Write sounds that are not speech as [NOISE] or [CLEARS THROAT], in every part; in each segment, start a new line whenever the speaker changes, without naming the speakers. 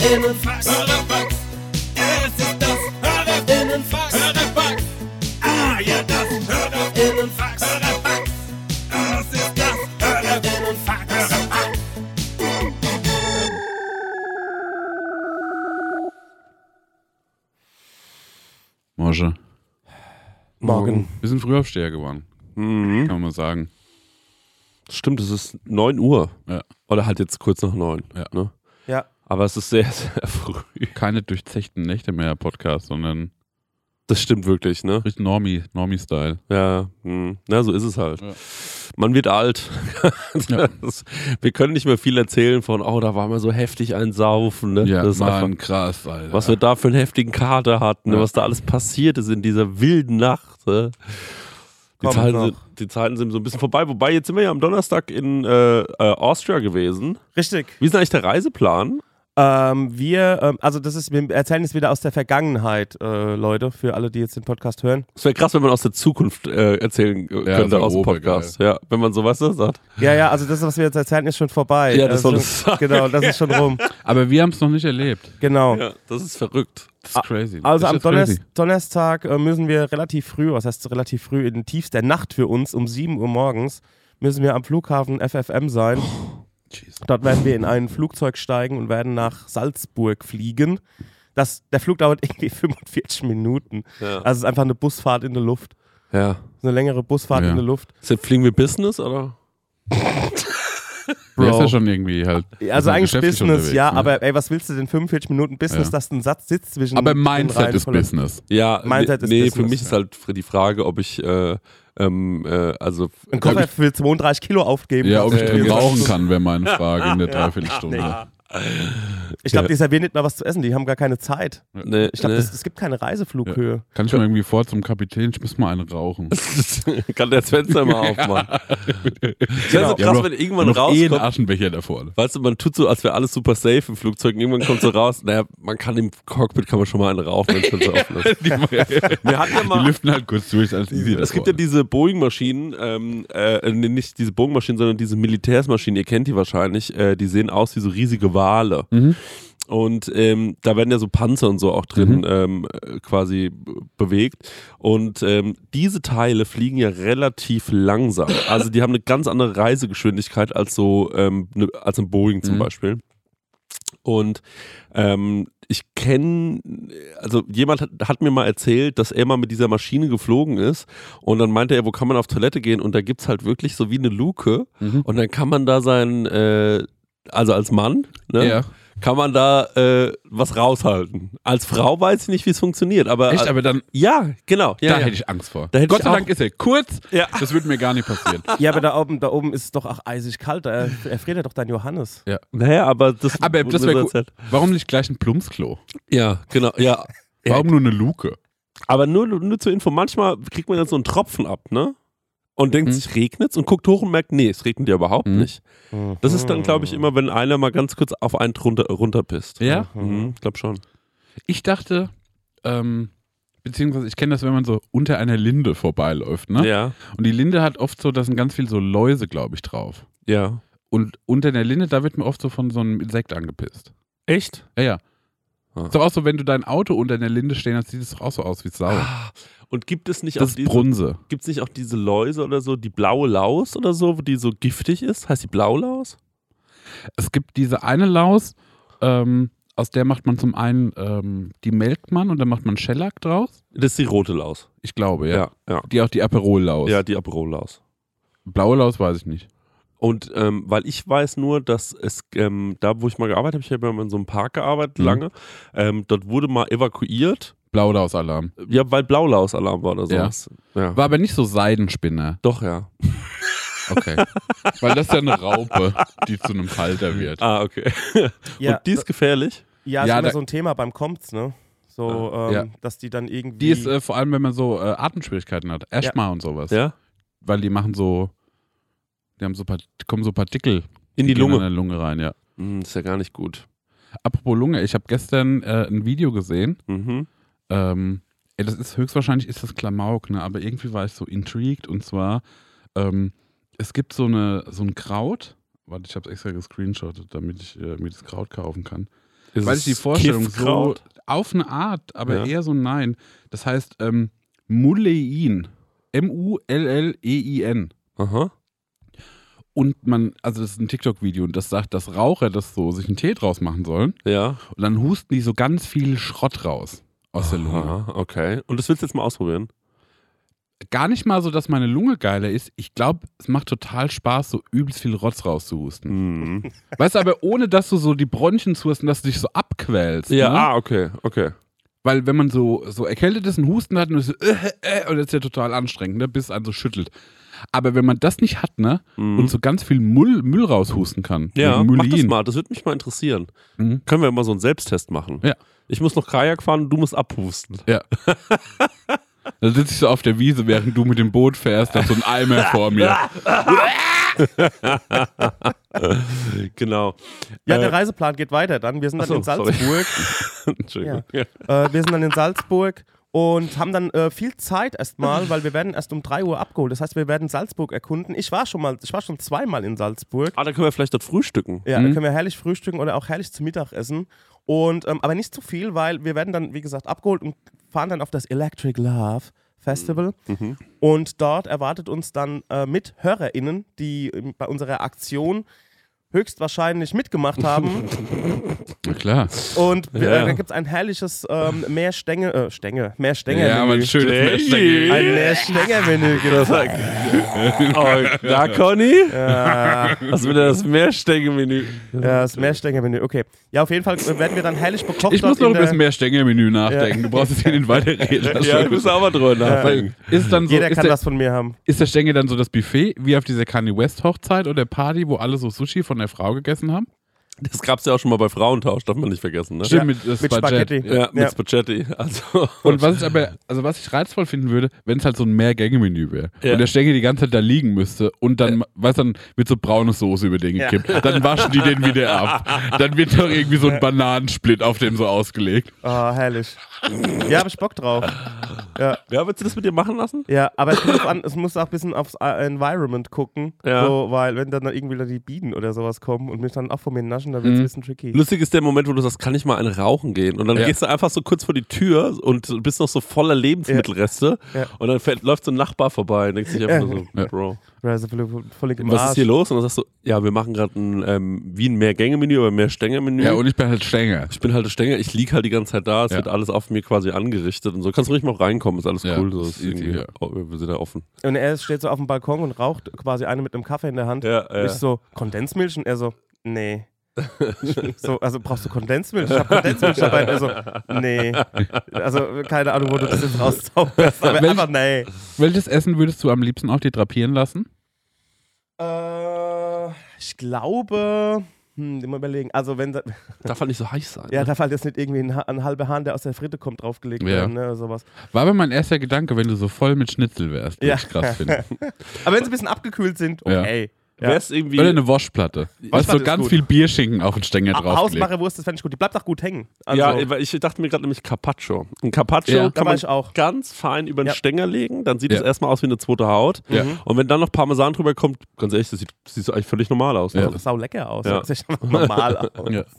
Hörerfax. Hörerfax. Es ist das Hörerinnenfax. Hörerfax. Ah, ja, das Hörerinnenfax. Hörerfax. Es ist das Hörerinnenfax. Hörerfax.
Mosche.
Morgen.
Wir sind Frühaufsteher geworden,
Mhm.
kann man sagen.
Stimmt, es ist 9 Uhr.
Ja.
Oder halt jetzt kurz nach 9.
Ja.
Ne?
Ja.
Aber es ist sehr, [LAUGHS] sehr früh.
Keine durchzechten Nächte mehr Podcast, sondern
Das stimmt wirklich, ne?
richtig Normie, Normie-Style.
Ja, hm. na, so ist es halt.
Ja.
Man wird alt. [LAUGHS]
Ja.
Das, wir können nicht mehr viel erzählen von, oh, da war mal so heftig ein Saufen. Ne?
Ja,
das ist
Mann,
einfach,
krass, Alter.
was wir da für einen heftigen Kater hatten, ne?
Ja.
was da alles passiert ist in dieser wilden Nacht. Ne? Die, Zeiten die Zeiten sind so ein bisschen vorbei. Wobei, jetzt sind wir ja am Donnerstag in äh, äh, Austria gewesen.
Richtig.
Wie ist denn eigentlich der Reiseplan?
Ähm, wir, ähm, also das ist, wir erzählen jetzt wieder aus der Vergangenheit, äh, Leute, für alle, die jetzt den Podcast hören.
Es wäre krass, wenn man aus der Zukunft äh, erzählen äh,
Ja,
könnte
das
aus dem. Podcast. Ja, wenn man so was sagt.
Ja, ja, also das, was wir jetzt erzählen, ist schon vorbei.
Ja, das
Äh,
soll
schon,
es sein.
Genau, das ist schon [LAUGHS] rum.
Aber wir haben es noch nicht erlebt.
Genau.
Ja, das ist verrückt.
Das ist crazy.
Also
das
am
ist
Donner
crazy.
Donnerstag äh, müssen wir relativ früh, was heißt relativ früh, in tiefster Nacht für uns, um 7 Uhr morgens, müssen wir am Flughafen FFM sein. [LAUGHS]
Jesus.
Dort werden wir in ein Flugzeug steigen und werden nach Salzburg fliegen. Das, der Flug dauert [LAUGHS] irgendwie 45 Minuten.
Ja.
Also es ist einfach eine Busfahrt in der Luft.
ja.
Eine längere Busfahrt
Ja.
in der Luft.
Ist jetzt fliegen wir Business oder? [LAUGHS]
Der ist
Bro.
ja schon irgendwie halt.
Also eigentlich
geschäftlich
Business, ja,
ne?
aber ey, was willst du denn 45 Minuten Business,
Ja.
dass ein Satz sitzt zwischen
Aber Mindset ist Business.
Ja,
Mindset
nee,
ist
nee
Business,
für mich ist halt die Frage, ob ich äh, ähm, äh, also
Ein Koffer für 32 Kilo aufgeben.
Ja, ob ich
Äh,
drin rauchen kann, wäre meine Frage [LAUGHS] in der Dreiviertelstunde.
Ich glaube, die servieren nicht mal was zu essen, die haben gar keine Zeit.
ne,
Ich glaube,
ne.
es gibt keine Reiseflughöhe.
Kann ich mal irgendwie vor zum Kapitän, ich muss mal eine rauchen. [LAUGHS]
kann der das Fenster mal aufmachen. Das wäre so krass, wenn irgendwann
noch eh einen
rauskommt.
Aschenbecher da vorne.
Weißt du, man tut so, als wäre alles super safe im Flugzeug. Und irgendwann kommt so raus, naja, man kann im Cockpit kann man schon mal einen rauchen, wenn es schon so [LAUGHS] offen ist.
Die,
Wir hatten ja
die
mal,
lüften halt kurz durch, ist alles easy.
es gibt ja diese Boeing-Maschinen, ähm, äh, nee, nicht diese Boeing-Maschinen, sondern diese Militärsmaschinen, ihr kennt die wahrscheinlich, äh, die sehen aus wie so riesige Wale.
Mhm.
Und ähm, da werden ja so Panzer und so auch drin
Mhm.
ähm, äh, quasi bewegt. Und ähm, diese Teile fliegen ja relativ langsam. Also die haben eine ganz andere Reisegeschwindigkeit als so ähm, ne, als ein Boeing zum
Mhm.
Beispiel. Und ähm, ich kenne, also jemand hat, hat mir mal erzählt, dass er mal mit dieser Maschine geflogen ist und dann meinte er, wo kann man auf Toilette gehen und da gibt es halt wirklich so wie eine Luke
Mhm.
und dann kann man da sein, äh, also als Mann, ne,
Ja.
kann man da äh, was raushalten. Als Frau weiß ich nicht, wie es funktioniert, aber,
Echt, aber dann,
ja, genau. Ja,
da
ja.
hätte ich Angst vor.
Da hätte
Gott sei Dank ist er kurz,
Ja.
das würde mir gar nicht passieren.
Ja, aber da oben, da oben ist es doch auch eisig kalt. Da erfriert ja doch dein Johannes.
Naja, aber das,
Aber das wäre gut. Warum nicht gleich ein Plumpsklo?
Ja, genau, ja.
Warum nur eine Luke?
Aber nur, nur zur Info, manchmal kriegt man dann so einen Tropfen ab, ne? Und denkt
Mhm.
sich, regnet's? Und guckt hoch und merkt, nee, es regnet ja überhaupt
Mhm.
nicht. Das ist dann, glaube ich, immer, wenn einer mal ganz kurz auf einen runter, runterpisst.
Ja?
Mhm, ich glaube schon.
Ich dachte, ähm, beziehungsweise ich kenne das, wenn man so unter einer Linde vorbeiläuft, ne?
Ja,
Und die Linde hat oft so, da sind ganz viel so Läuse, glaube ich, drauf.
ja.
Und unter der Linde, da wird mir oft so von so einem Insekt angepisst.
Echt?
Ja, ja.
Ah.
Ist doch auch so, wenn du dein Auto unter der Linde stehen hast, sieht es doch auch so aus wie Sau.
Ah, Und gibt es nicht
das
auch diese,
Brunse.
gibt's nicht auch diese Läuse oder so, die blaue Laus oder so, die so giftig ist? Heißt die Blaulaus?
Es gibt diese eine Laus, ähm, aus der macht man zum einen, ähm, die melkt man und dann macht man Shellac draus.
Das ist die rote Laus.
Ich glaube, ja.
Ja, ja.
Die auch die Aperol-Laus.
Ja, die Aperol-Laus.
Blaue Laus weiß ich nicht.
Und ähm, weil ich weiß nur, dass es ähm, da, wo ich mal gearbeitet habe, ich habe ja mal in so einem Park gearbeitet
Mhm.
lange, ähm, dort wurde mal evakuiert,
Blaue Laus-Alarm.
ja, weil Blaulaus-Alarm war oder sowas. Ja.
War aber nicht so Seidenspinner.
Doch, ja.
Okay. Weil das ist ja eine Raupe, die zu einem Falter wird.
Ah, okay.
Ja,
Und die ist gefährlich?
ja, ist
Ja,
immer so ein Thema beim Comts, ne? So, ähm,
Ja.
dass die dann irgendwie.
Die ist äh, vor allem, wenn man so äh, Atemschwierigkeiten hat. Asthma und sowas.
Ja?
Weil die machen so, die haben so Part- kommen so Partikel
In die
gehen
Lunge.
In der Lunge rein, ja.
Hm, ist ja gar nicht gut.
Apropos Lunge, ich habe gestern äh, ein Video gesehen.
Mhm.
Ähm, ey, das ist höchstwahrscheinlich ist das Klamauk, ne? Aber irgendwie war ich so intrigued und zwar, ähm, es gibt so eine so ein Kraut, Warte, ich habe es extra gescreenshottet, damit ich äh, mir das Kraut kaufen kann.
Ist
Weil ich die Vorstellung so auf eine Art, aber
Ja.
eher so nein. Das heißt ähm, Mullein. M-U-L-L-E-I-N.
Aha.
Und man, also das ist ein TikTok-Video und das sagt, dass Raucher das so sich einen Tee draus machen sollen.
Ja.
Und dann husten die so ganz viel Schrott raus aus der Lunge.
Aha, okay. Und das willst du jetzt mal ausprobieren?
Gar nicht mal so, dass meine Lunge geiler ist. Ich glaube, es macht total Spaß, so übelst viel Rotz rauszuhusten.
Mhm.
Weißt du, aber ohne, dass du so die Bronchien zuhast und dass du dich so abquälst.
Ja,
ne?
ah, okay, okay.
Weil wenn man so, so erkältet ist und Husten hat und, ist so, äh, äh, und das ist ja total anstrengend, ne, bis es einen so schüttelt. Aber wenn man das nicht hat, ne,
Mhm.
und so ganz viel Müll, Müll raushusten kann,
Ja, mach das mal. Das würde mich mal interessieren.
Mhm.
Können wir mal so einen Selbsttest machen?
Ja.
Ich muss noch Kajak fahren und du musst abhusten.
Ja. [LAUGHS] Dann sitze ich so auf der Wiese, während du mit dem Boot fährst, da so ein Eimer [LAUGHS] vor mir. [LAUGHS]
genau.
Ja,
Äh,
der Reiseplan geht weiter dann. Wir sind dann
so,
in. Salzburg.
Entschuldigung. Ja.
äh, wir sind dann in Salzburg und haben dann äh, viel Zeit erstmal, weil wir werden erst um 3 Uhr abgeholt. Das heißt, wir werden Salzburg erkunden. Ich war schon mal, ich war schon zweimal in Salzburg.
Ah, da können wir vielleicht dort frühstücken.
Ja,
Mhm.
da können wir herrlich frühstücken oder auch herrlich zu Mittag essen. Und, ähm, aber nicht zu viel, weil wir werden dann, wie gesagt, abgeholt und fahren dann auf das Electric Love Festival.
Mhm.
Und dort erwartet uns dann äh, mit HörerInnen, die ähm, bei unserer Aktion höchstwahrscheinlich mitgemacht haben. [LAUGHS]
Na klar.
Und
Ja.
äh, dann gibt es ein herrliches ähm, Mehrstänge, äh, Stänge, Mehrstänger-Menü.
Ja, aber ein schönes
Hey.
Mehrstängel.
ein Mehrstänger-Menü. [LAUGHS]
Oh, na, Conny?
Ja,
Was will das Mehrstänge-Menü?
ja, das Mehrstänger-Menü, okay. Ja, auf jeden Fall werden wir dann herrlich bekocht.
Ich muss noch
in
ein bisschen
der-
mehr Stängelmenü nachdenken. Du brauchst jetzt hier nicht weiterreden. Das
Ja, ich muss auch mal drüber nachdenken.
ist, dann so,
Jeder
ist,
kann
der,
was von mir haben.
ist der Stängel dann so das Buffet, wie auf dieser Kanye West Hochzeit oder Party, wo alle so Sushi von der Frau gegessen haben?
Das gab's ja auch schon mal bei Frauentausch, darf man nicht vergessen. Ne?
Stimmt, mit,
Mit
Spaghetti.
Spaghetti.
Ja, mit
Ja.
Spaghetti. Also,
Und was ich aber, also was ich reizvoll finden würde, wenn es halt so ein Mehrgänge-Menü wäre.
Ja.
Und der Stängel die ganze Zeit da liegen müsste und dann, weißt du, dann wird so braune Soße über den
Ja.
gekippt. Dann waschen die den wieder ab. Dann wird doch irgendwie so ein Bananensplit auf dem so ausgelegt.
Ah, herrlich. Ja, hab ich Bock drauf. Ja,
ja, willst du das mit dir machen lassen?
ja aber es, drauf an, es muss auch ein bisschen aufs äh, Environment gucken.
Ja.
So, weil wenn dann irgendwie wieder die Bienen oder sowas kommen und mich dann auch von mir naschen, dann wird es
Mhm.
ein bisschen tricky.
Lustig ist der Moment, wo du sagst, kann ich mal eine rauchen gehen? Und dann
Ja.
gehst du einfach so kurz vor die Tür und bist noch so voller Lebensmittelreste.
Ja.
Und dann fährt, läuft so ein Nachbar vorbei und denkt sich einfach nur so,
Ja.
Bro,
Also voll, voll im
was
Arsch.
ist hier los? Und dann sagst du, ja, wir machen gerade ein, ähm, wie ein Mehrgänge-Menü, aber mehr Stänger-Menü.
Ja, und ich bin halt Stängel.
ich bin halt Stänger, ich lieg halt die ganze Zeit da, es
Ja.
wird alles auf mir quasi angerichtet und so. Kannst du ruhig mal reinkommen, ist alles
Ja,
cool. So, ist irgendwie,
ja.
wir sind da offen.
Und er steht so auf dem Balkon und raucht quasi eine mit einem Kaffee in der Hand.
Ja,
Und Ich so, Kondensmilch? Und er so, nee. So, also brauchst du Kondensmilch? Ich hab [LAUGHS] Kondensmilch dabei. Und er so, nee. Also keine Ahnung, wo du das jetzt rauszauberst. Aber
Welch-
einfach nee.
Welches Essen würdest du am liebsten auf dir drapieren lassen?
Äh, ich glaube, hm, mal überlegen. Also wenn, da- [LAUGHS]
Darf halt nicht so heiß sein.
ja,
ne?
darf halt jetzt nicht irgendwie ein, ein halber Hahn, der aus der Fritte kommt, draufgelegt
Ja.
werden, ne, oder sowas.
War aber mein erster Gedanke, wenn du so voll mit Schnitzel wärst, würde
Ja.
ich krass finden. [LAUGHS]
Aber wenn sie ein bisschen abgekühlt sind, okay. Ja.
Wär's irgendwie.
Oder eine Waschplatte. Weißt du, so ganz
gut.
viel Bierschinken auf den Stängel draufgelegt.
Hausmacherwurst, das fände ich gut. Die bleibt auch gut hängen. Also,
ja, weil ich dachte mir gerade nämlich Carpaccio. Ein Carpaccio
Ja.
kann man
ich auch.
ganz fein über den
Ja.
Stänger legen, dann sieht
Ja.
es erstmal aus wie eine zweite Haut.
Ja.
Und wenn dann noch Parmesan drüber kommt, ganz ehrlich, das sieht, das sieht eigentlich völlig normal aus.
Ja.
Also,
Das sau lecker aus.
Ja.
Das sieht normal aus.
Ja. [LAUGHS]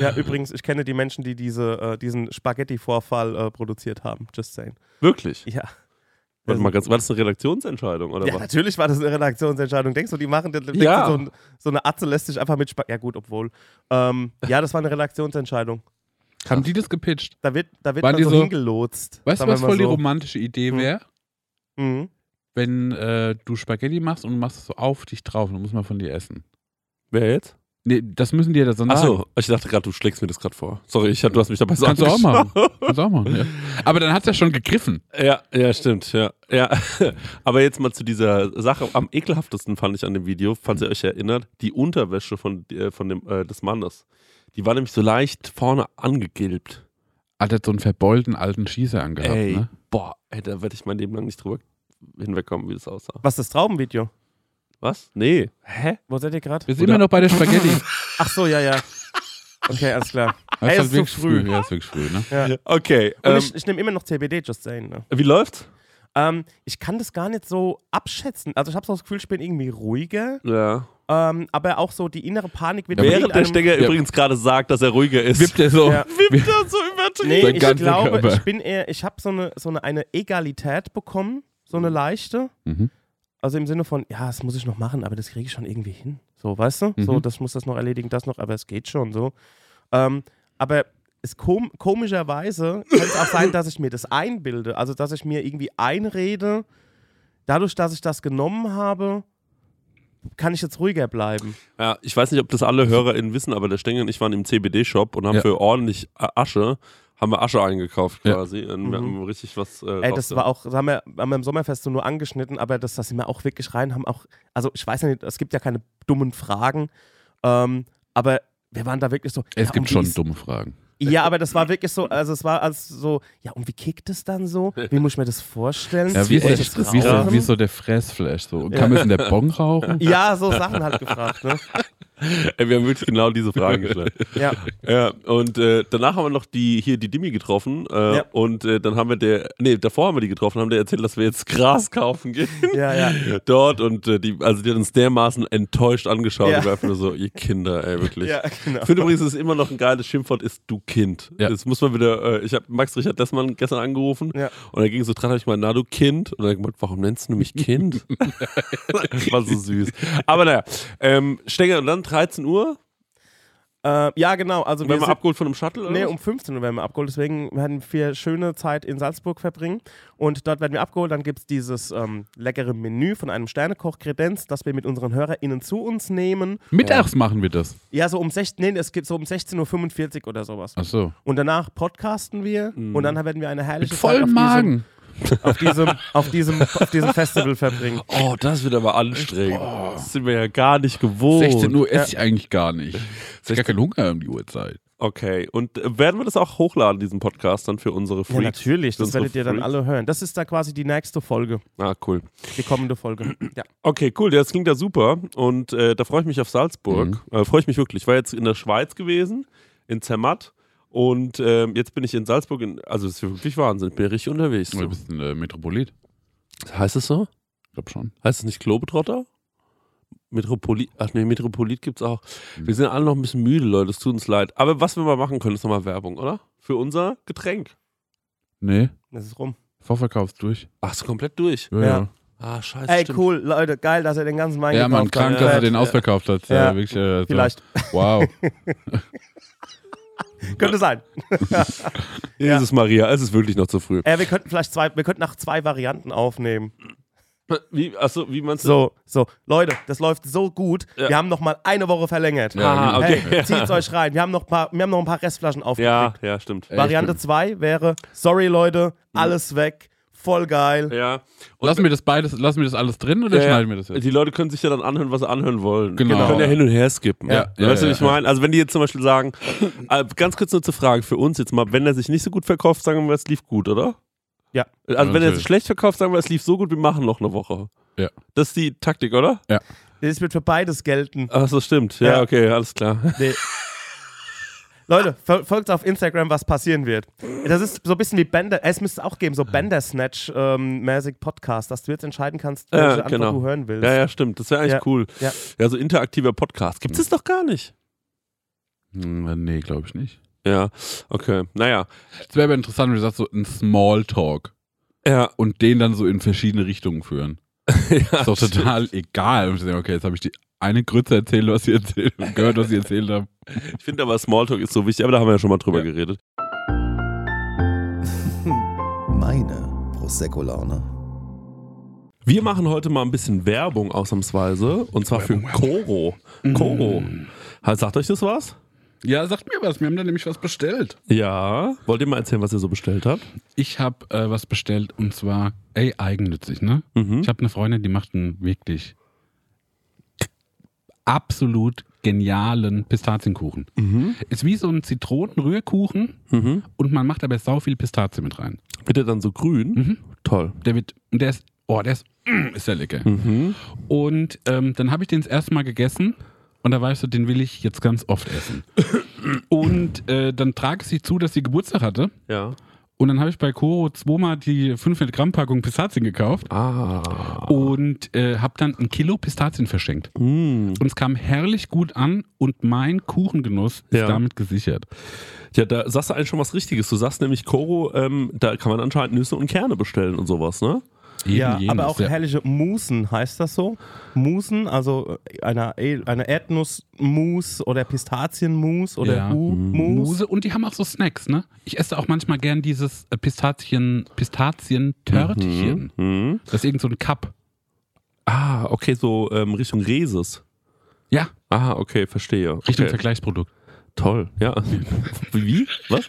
Ja, übrigens, ich kenne die Menschen, die diese, äh, diesen Spaghetti-Vorfall äh, produziert haben. Just saying.
Wirklich.
Ja.
Warte mal ganz, war das eine Redaktionsentscheidung oder
Ja,
was?
natürlich war das eine Redaktionsentscheidung. Denkst du, die machen denkst du,
Ja.
so, ein, so eine Atze lässt sich einfach mit Spaghetti. Ja, gut, obwohl. Ähm, ja, das war eine Redaktionsentscheidung.
Haben die das gepitcht?
Da wird, da wird
Waren
man
die
so,
so-
hingelotst.
Weißt du, was voll die
so.
romantische Idee
Hm.
wäre?
Mhm.
Wenn äh, du Spaghetti machst und du machst es so auf dich drauf, dann muss man von dir essen.
Wer jetzt?
Nee, das müssen die ja so sagen.
Achso, ich dachte gerade, du schlägst mir das gerade vor. Sorry, ich, du hast mich dabei so
Kannst du auch machen. [LAUGHS] Kannst du auch machen, ja. Aber dann hat es ja schon gegriffen.
Ja, ja, stimmt, ja. ja. [LAUGHS] Aber jetzt mal zu dieser Sache. Am ekelhaftesten fand ich an dem Video, falls ihr euch erinnert, die Unterwäsche von, äh, von dem, äh, des Mannes. Die war nämlich so leicht vorne angegilbt.
Hat er so einen verbeulten alten Schießer angehabt,
ey,
ne?
boah, ey, da werde ich mein Leben lang nicht drüber hinwegkommen, wie das aussah.
Was ist das Traubenvideo?
Was? Nee. Hä?
Wo seid ihr gerade?
Wir sind immer noch bei der [LAUGHS] Spaghetti.
Ach so, ja, ja. Okay, alles klar.
Das
Ey,
ist wirklich
früh.
früh. Ja, ist wirklich früh, ne?
Ja.
Okay.
Und
Ähm,
ich, ich nehme immer noch CBD, just saying. Ne?
wie läuft's?
Ähm, ich kann das gar nicht so abschätzen. Also ich habe so das Gefühl, ich bin irgendwie ruhiger.
Ja.
Ähm, aber auch so die innere Panik wird
Während der Stenger
Ja.
übrigens gerade sagt, dass er ruhiger ist.
Wippt er so.
Ja. [LAUGHS]
Wippt er so übertrieben.
Nee, ich glaube,
Körper.
ich bin eher, ich habe so eine, so eine, eine Egalität bekommen, so eine leichte.
Mhm.
Also im Sinne von, ja, das muss ich noch machen, aber das kriege ich schon irgendwie hin. So, weißt du? So,
Mhm.
das muss das noch erledigen, das noch, aber es geht schon so. Ähm, aber es kom komischerweise kann es auch sein, dass ich mir das einbilde. Also, dass ich mir irgendwie einrede, dadurch, dass ich das genommen habe, kann ich jetzt ruhiger bleiben.
Ja, ich weiß nicht, ob das alle HörerInnen wissen, aber der Stenger und ich waren im CBD-Shop und haben
Ja.
für ordentlich Asche, haben wir Asche eingekauft
Ja.
quasi. Und wir haben richtig was. Äh,
Ey, das war auch, das haben wir, haben wir im Sommerfest so nur angeschnitten, aber das, das sind wir auch wirklich rein, haben auch, also ich weiß ja nicht, es gibt ja keine dummen Fragen, ähm, aber wir waren da wirklich so.
Es
ja,
gibt
und
schon
ist-
dumme Fragen.
Ja, aber das war wirklich so, also es war als so, ja, und wie kickt es dann so? Wie muss ich mir das vorstellen?
Ja, wie,
das
wie,
rauchen?
wie so der Fressflash? So? Kann man es in der Bon rauchen?
Ja, so Sachen halt gefragt, ne? [LAUGHS]
Ey, wir haben wirklich genau diese Fragen gestellt. [LAUGHS]
Ja.
Ja, und äh, danach haben wir noch die hier die Dimi getroffen äh,
Ja.
und äh, dann haben wir der, nee, davor haben wir die getroffen, haben der erzählt, dass wir jetzt Gras kaufen gehen
Ja, ja. [LAUGHS]
dort und äh, die, also die hat uns dermaßen enttäuscht angeschaut
Ja.
und wir einfach nur so, ihr Kinder, ey, wirklich. [LAUGHS]
Ja, genau.
Ich finde übrigens, es ist immer noch ein geiles Schimpfwort, ist du Kind.
Ja.
Das muss man wieder, äh, ich habe Max Richard Dessmann gestern angerufen
Ja.
und er ging so dran, hab ich mal, na du Kind. Und er hat gemeint, warum nennst du mich Kind? das war so süß. Aber naja, ähm, Stenger, und dann 13 Uhr,
Äh, ja, genau. Also
werden
wir
abgeholt von einem Shuttle? Oder
Nee,
was?
um 15 Uhr werden wir abgeholt. Deswegen werden wir schöne Zeit in Salzburg verbringen. Und dort werden wir abgeholt. Dann gibt es dieses ähm, leckere Menü von einem Sternekoch Kredenz, das wir mit unseren HörerInnen zu uns nehmen.
Mittags machen wir das.
Ja, so um 16, nee, es gibt so um 16.45 Uhr oder sowas.
Ach so.
Und danach podcasten wir und dann werden wir eine herrliche
Mit
Zeit
vollem Magen.
Auf, diesem, auf, diesem, auf diesem Festival verbringen.
Oh, das wird aber anstrengend. Das sind wir ja gar nicht gewohnt.
16 Uhr esse ich eigentlich gar nicht. Ich habe gar keinen Hunger um die Uhrzeit.
Okay, und äh, werden wir das auch hochladen, diesen Podcast, dann für unsere Freaks?
Ja, natürlich, das werdet ihr dann alle hören. Das ist da quasi die nächste Folge,
Ah, cool.
die kommende Folge. Ja.
Okay, cool, das klingt ja super und äh, da freue ich mich auf Salzburg.
Mhm.
Äh, freue ich mich wirklich. Ich war jetzt in der Schweiz gewesen, in Zermatt und ähm, jetzt bin ich in Salzburg. In, also das ist wirklich Wahnsinn, ich bin ja richtig unterwegs.
Du
So.
bist ein äh, Metropolit.
Heißt es so?
Ich glaube schon.
Heißt es nicht Globetrotter? Metropolit, ach nee, Metropolit gibt's auch.
Mhm.
Wir sind alle noch ein bisschen müde, Leute, es tut uns leid. Aber was wir mal machen können, ist nochmal Werbung, oder? Für unser Getränk.
Nee,
Das ist rum.
Vorverkauf ist durch.
Ach, ist komplett durch.
Ja,
Ja.
Ah, scheiße.
Ey,
stimmt.
cool, Leute, geil, dass er den ganzen Wein
Ja, man,
gekauft
krank,
hat.
dass
Ja.
er den ausverkauft hat.
Ja.
Ja. wirklich, äh, so.
Vielleicht.
Wow. [LAUGHS] [LAUGHS] [LAUGHS]
Könnte sein. [LAUGHS]
Jesus Maria, es ist wirklich noch zu früh.
Äh, wir könnten vielleicht zwei, wir könnten nach zwei Varianten aufnehmen.
Wie, achso, wie meinst du?
So, so, Leute, das läuft so gut.
Ja.
Wir haben noch mal eine Woche verlängert.
Ja,
Ah, okay.
Hey, [LAUGHS] zieht's euch rein. Wir haben noch, paar, wir haben noch ein paar Restflaschen
Ja,
aufgekriegt.
ja, stimmt.
Ey,
Variante
ich
2 wäre, sorry Leute, alles weg, voll geil.
Ja. Und
Lassen wir das beides, lassen wir das alles drin oder
Ja, ja.
schneiden wir das jetzt?
die Leute können sich ja dann anhören, was sie anhören wollen.
Genau.
Die können ja hin und her skippen.
Ja, ja,
weißt du,
ja,
was ich
ja.
meine? Also wenn die jetzt zum Beispiel sagen, äh, ganz kurz nur zur Frage für uns jetzt mal, wenn er sich nicht so gut verkauft, sagen wir, es lief gut, oder?
Ja.
Also
Ja,
wenn er sich schlecht verkauft, sagen wir, es lief so gut, wir machen noch eine Woche.
Ja.
Das ist die Taktik, oder?
Das wird für beides gelten.
Ach so, stimmt. Ja,
Ja.
okay, alles klar.
Nee. [LAUGHS] Leute, fol- folgt auf Instagram, was passieren wird. Das ist so ein bisschen wie Bender, es müsste auch geben, so Bender-Snatch-mäßig Podcast, dass du jetzt entscheiden kannst, welche
Ja,
Antwort
genau.
du hören willst.
Ja, ja, stimmt. Das wäre eigentlich
Ja.
cool.
Ja.
ja, so interaktiver Podcast. Gibt es doch gar nicht.
Hm, nee, glaube ich nicht.
Ja, okay. Naja.
Es wäre aber interessant, wenn du sagst, so ein Smalltalk
Ja,
und den dann so in verschiedene Richtungen führen. [LAUGHS]
ja
Ist doch total egal. Und ich denke, Okay, jetzt habe ich die eine Grütze erzählt, was sie erzählt, [LAUGHS] gehört, was sie erzählt haben.
Ich finde aber Smalltalk ist so wichtig, aber da haben wir ja schon mal drüber
Ja.
geredet. [LAUGHS]
Meine Prosecco-Laune.
Wir machen heute mal ein bisschen Werbung ausnahmsweise und zwar für Koro. Koro. Halt, Sagt euch das was?
Ja, sagt mir was. Wir haben da nämlich was bestellt.
Ja. Wollt ihr mal erzählen, was ihr so bestellt habt?
Ich habe äh, was bestellt und zwar, ey, eigennützig, ne?
Mhm.
Ich habe eine Freundin, die macht einen wirklich absolut genialen Pistazienkuchen.
Mhm.
Ist wie so ein Zitronenrührkuchen
Mhm.
und man macht aber sau viel Pistazie mit rein.
Wird der dann so grün?
Mhm.
Toll.
Der wird, und der ist, oh, der ist, mm, ist der lecker.
Mhm.
Und ähm, dann habe ich den das erste Mal gegessen und da weißt du, den will ich jetzt ganz oft essen. Und äh, dann trage ich sie zu, dass sie Geburtstag hatte
Ja.
Und dann habe ich bei Koro zweimal die 500 Gramm Packung Pistazien gekauft
Ah.
und äh, habe dann ein Kilo Pistazien verschenkt.
Mm.
Und es kam herrlich gut an und mein Kuchengenuss ist
Ja.
damit gesichert.
Ja, da sagst du eigentlich schon was Richtiges. Du sagst nämlich, Koro, ähm, da kann man anscheinend Nüsse und Kerne bestellen und sowas, ne?
Eben
ja,
jenes,
aber auch
ja.
herrliche Musen, heißt das so? Musen, also eine, eine Erdnussmus oder Pistazienmus oder
Ja.
Hu-Mus.
Muse und die haben auch so Snacks, ne? Ich esse auch manchmal gern dieses äh, Pistazien, Pistazien-Törtchen.
Mhm.
Das ist irgend so ein Cup.
Ah, okay, so ähm, Richtung Reses.
Ja,
Ah, okay, verstehe.
Richtung
okay.
Vergleichsprodukt.
Toll, ja. [LAUGHS] Wie? Was?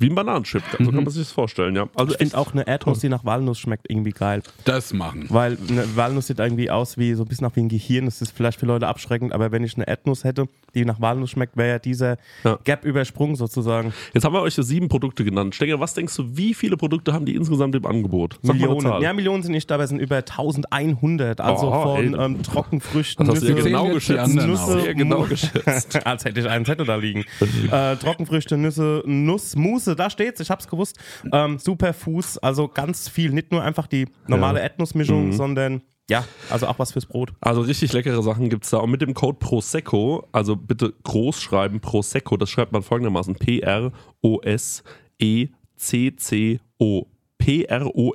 Wie ein Bananenchip. So
Mhm.
kann man sich das vorstellen, ja. Also
Ich finde auch eine Erdnuss, die nach Walnuss schmeckt, irgendwie geil.
Das machen.
Weil eine Walnuss sieht irgendwie aus wie so ein bisschen nach wie ein Gehirn. Das ist vielleicht für Leute abschreckend, aber wenn ich eine Erdnuss hätte, die nach Walnuss schmeckt, wäre ja dieser
Ja.
Gap übersprungen sozusagen.
Jetzt haben wir euch ja sieben Produkte genannt. Stenger, was denkst du, wie viele Produkte haben die insgesamt im Angebot? Sag
Millionen. Ja, Millionen sind nicht dabei, es sind über 1100. Also
Oh,
von ähm, Trockenfrüchten,
Das hast du ja
Nüsse.
genau geschätzt. Nüsse, genau
Mu-
geschätzt. [LAUGHS]
Als hätte ich einen Zettel da liegen. [LAUGHS] äh, Trockenfrüchte, Nüsse, Nuss, Mousse, da steht's, ich hab's gewusst. Ähm, Superfuß, also ganz viel. Nicht nur einfach die normale
Ja.
Erdnussmischung,
Mhm.
sondern ja, also auch was fürs Brot.
Also richtig leckere Sachen gibt es da. Und mit dem Code Prosecco, also bitte groß schreiben, Prosecco, das schreibt man folgendermaßen: E P-R-O-S-E-C-C-O.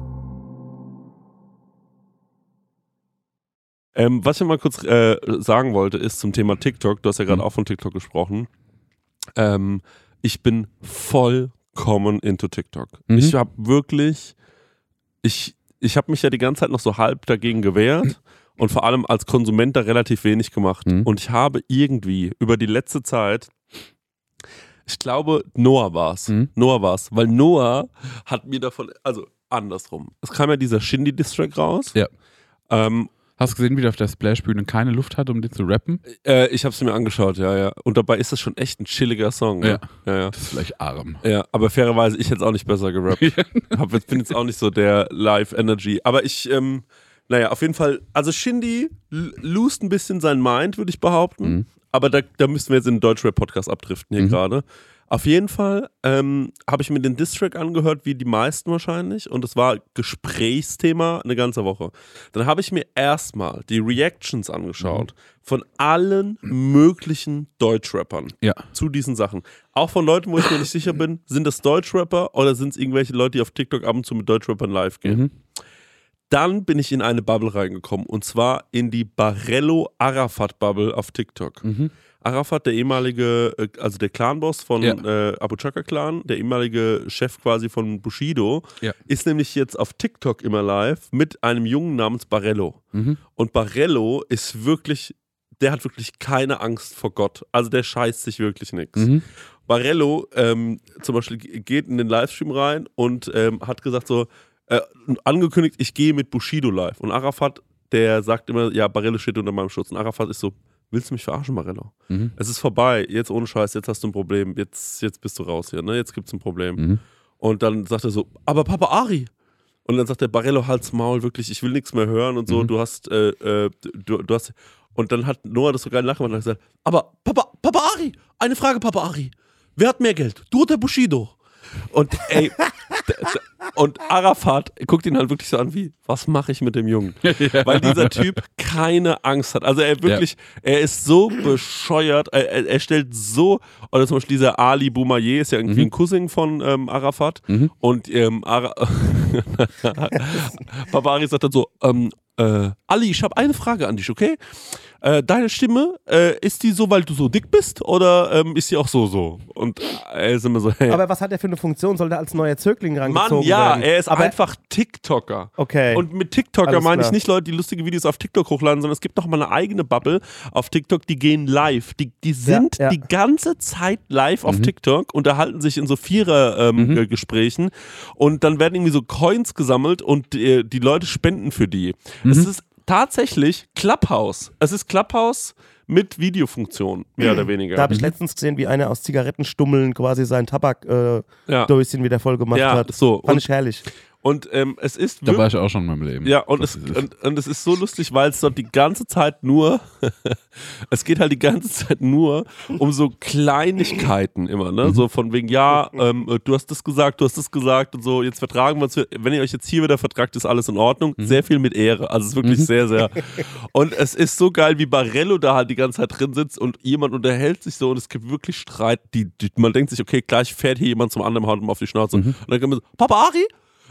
Ähm, was ich mal kurz äh, sagen wollte, ist zum Thema TikTok. Du hast ja gerade
Mhm.
auch von TikTok gesprochen. Ähm, ich bin vollkommen into TikTok.
Mhm.
Ich habe wirklich, ich, ich habe mich ja die ganze Zeit noch so halb dagegen gewehrt und vor allem als Konsument da relativ wenig gemacht.
Mhm.
Und ich habe irgendwie über die letzte Zeit, ich glaube, Noah war's.
Mhm.
Noah war's, weil Noah hat mir davon, also andersrum. Es kam ja dieser Shindy-Distrack raus.
Ja.
Ähm,
Hast du gesehen, wie der auf der Splashbühne keine Luft hat, um den zu rappen?
Äh, ich habe es mir angeschaut, ja, ja. Und dabei ist das schon echt ein chilliger Song. Ne? ja, ja.
Das ist vielleicht arm.
Ja, aber fairerweise, ich hätte es auch nicht besser gerappt. [LAUGHS] Hab, jetzt bin jetzt auch nicht so der Live-Energy. Aber ich, ähm, naja, auf jeden Fall, also Shindy l- lost ein bisschen sein Mind, würde ich behaupten.
Mhm.
Aber da, da müssten wir jetzt in den Deutschrap-Podcast abdriften hier
Mhm.
gerade. Auf jeden Fall ähm, habe ich mir den Distrack angehört, wie die meisten wahrscheinlich. Und es war Gesprächsthema eine ganze Woche. Dann habe ich mir erstmal die Reactions angeschaut von allen möglichen Deutschrappern
Ja.
zu diesen Sachen. Auch von Leuten, wo ich mir nicht sicher bin, sind das Deutschrapper oder sind es irgendwelche Leute, die auf TikTok ab und zu mit Deutschrappern live gehen.
Mhm.
Dann bin ich in eine Bubble reingekommen und zwar in die Barello Arafat Bubble auf TikTok.
Mhm.
Arafat, der ehemalige, äh, also der Clanboss von
Ja.
äh, Abu Chaka Clan, der ehemalige Chef quasi von Bushido,
Ja.
ist nämlich jetzt auf TikTok immer live mit einem Jungen namens Barello.
Mhm.
Und Barello ist wirklich, der hat wirklich keine Angst vor Gott. Also der scheißt sich wirklich nichts.
Mhm.
Barello ähm, zum Beispiel ge- geht in den Livestream rein und ähm, hat gesagt so, äh, angekündigt, ich gehe mit Bushido live. Und Arafat, der sagt immer, ja, Barello steht unter meinem Schutz. Und Arafat ist so, willst du mich verarschen, Barello?
Mhm.
Es ist vorbei, jetzt ohne Scheiß, jetzt hast du ein Problem, jetzt, jetzt bist du raus hier, ne? Jetzt gibt's ein Problem.
Mhm.
Und dann sagt er so, aber Papa Ari. Und dann sagt der Barello, halt's Maul, wirklich, ich will nichts mehr hören und so,
Mhm.
du hast, äh, äh, du, du hast. Und dann hat Noah das so geil nachgemacht und hat gesagt, aber Papa, Papa Ari, eine Frage, Papa Ari. Wer hat mehr Geld? Du oder Bushido? Und ey, [LAUGHS] und Arafat guckt ihn halt wirklich so an wie, was mache ich mit dem Jungen? [LAUGHS] Weil dieser Typ keine Angst hat. Also er wirklich, er ist so bescheuert, er, er, stellt so, oder zum Beispiel dieser Ali Boumaier ist ja irgendwie
Mhm.
ein Cousin von ähm, Arafat
Mhm.
und ähm, Ara [LAUGHS] Papa Ari sagt dann so, ähm, äh, Ali, ich habe eine Frage an dich, okay? Äh, deine Stimme, äh, ist die so, weil du so dick bist oder ähm, ist sie auch so so? Und er ist immer so, [LAUGHS] hey.
Aber was hat er für eine Funktion? Soll der als neuer Zögling rangezogen
Mann, ja,
werden?
er ist
Aber,
einfach TikToker.
Okay.
Und mit TikToker
Alles
meine ich nicht Leute, die lustige Videos auf TikTok hochladen, sondern es gibt noch mal eine eigene Bubble auf TikTok, die gehen live. Die, die sind
ja.
die ganze Zeit live auf
Mhm.
TikTok, unterhalten sich in so Vierer-Gesprächen ähm,
Mhm.
äh, Gesprächen und dann werden irgendwie so Coins gesammelt und äh, die Leute spenden für die.
Mhm.
Es ist tatsächlich Clubhouse. Es ist Clubhouse mit Videofunktion, mehr oder weniger.
da habe ich letztens gesehen, wie einer aus Zigarettenstummeln quasi sein Tabak-Döschen
ja.
wieder voll gemacht
ja,
hat.
so.
Fand
Und,
ich herrlich.
Und ähm, es ist
Da war ich auch schon in meinem Leben.
Ja, und es,
ist
und, und es ist so lustig, weil es dort die ganze Zeit nur, [LAUGHS] es geht halt die ganze Zeit nur um so Kleinigkeiten immer, ne? So von wegen, ja, ähm, du hast das gesagt, du hast das gesagt und so, jetzt vertragen wir uns, wenn ihr euch jetzt hier wieder vertragt, ist alles in Ordnung. Sehr viel mit Ehre, also es ist wirklich sehr, sehr. Und es ist so geil, wie Barello da halt die ganze Zeit drin sitzt und jemand unterhält sich so und es gibt wirklich Streit, die, die man denkt sich, okay, gleich fährt hier jemand zum anderen, haut ihm auf die Schnauze. Und dann kommt man so, Papa Ari?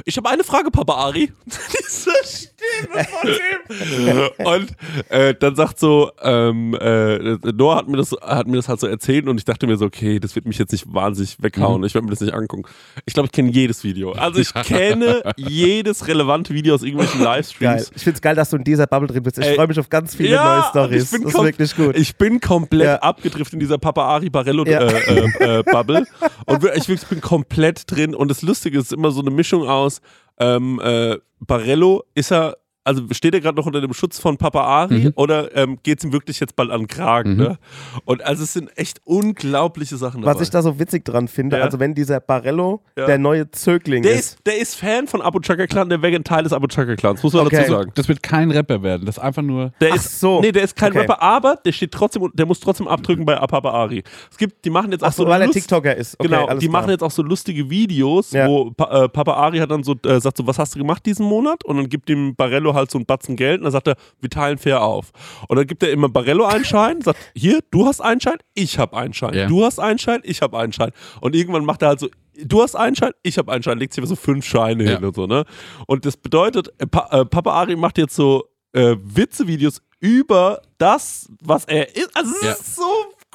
Ich habe eine Frage, Papa Ari. [LAUGHS] Diese Stimme von ihm. [LAUGHS] Und äh, dann sagt so, ähm, äh, Noah hat mir, das, hat mir das halt so erzählt und ich dachte mir so, okay, das wird mich jetzt nicht wahnsinnig weghauen. Ich werde mir das nicht angucken. Ich glaube, ich kenne jedes Video. Also ich [LAUGHS] kenne jedes relevante Video aus irgendwelchen
Geil.
Livestreams.
Ich finde es geil, dass du in dieser Bubble drin bist. Ich freue mich auf ganz viele
Ja,
neue Stories.
ich bin
Das ist wirklich gut.
Ich bin komplett
Ja.
abgedriftet in dieser Papa Ari Barello
Ja.
äh, äh, äh, Bubble. Und ich wirklich bin komplett drin. Und das Lustige ist immer so eine Mischung aus ähm, äh, Barello ist er. Also steht er gerade noch unter dem Schutz von Papa Ari
Mhm.
oder ähm, geht es ihm wirklich jetzt bald an den Kragen?
Mhm.
Ne? Und also es sind echt unglaubliche Sachen dabei.
Was ich da so witzig dran finde,
Ja.
also wenn dieser Barello
Ja.
der neue Zögling
der,
ist.
ist, der ist Fan von Abu Chaka Clan, der wäre ein Teil des Abu Chaka Clans, muss man
Okay.
dazu sagen.
Das wird kein Rapper werden. Das ist einfach nur.
Der
Ach
ist,
so.
Nee, der ist kein
Okay.
Rapper, aber der steht trotzdem, der muss trotzdem abdrücken bei Papa Ari. Es gibt, die machen jetzt auch
Ach so,
so
weil er
Lust-
TikToker ist. Okay,
genau,
alles
die
klar.
machen jetzt auch so lustige Videos,
Ja.
wo pa äh, Papa Ari hat dann so, äh, sagt so, was hast du gemacht diesen Monat? Und dann gibt ihm Barello halt so einen Batzen Geld und dann sagt er, wir teilen fair auf. Und dann gibt er immer Barello einen Schein, sagt, hier, du hast einen Schein, ich hab einen Schein.
Ja.
Du hast einen Schein, ich hab einen Schein. Und irgendwann macht er halt so, du hast einen Schein, ich hab einen Schein, legt sich so fünf Scheine
Ja.
hin und so, ne? Und das bedeutet, äh, pa äh, Papa Ari macht jetzt so äh, Witzevideos über das, was er ist. Also es
Ja.
ist so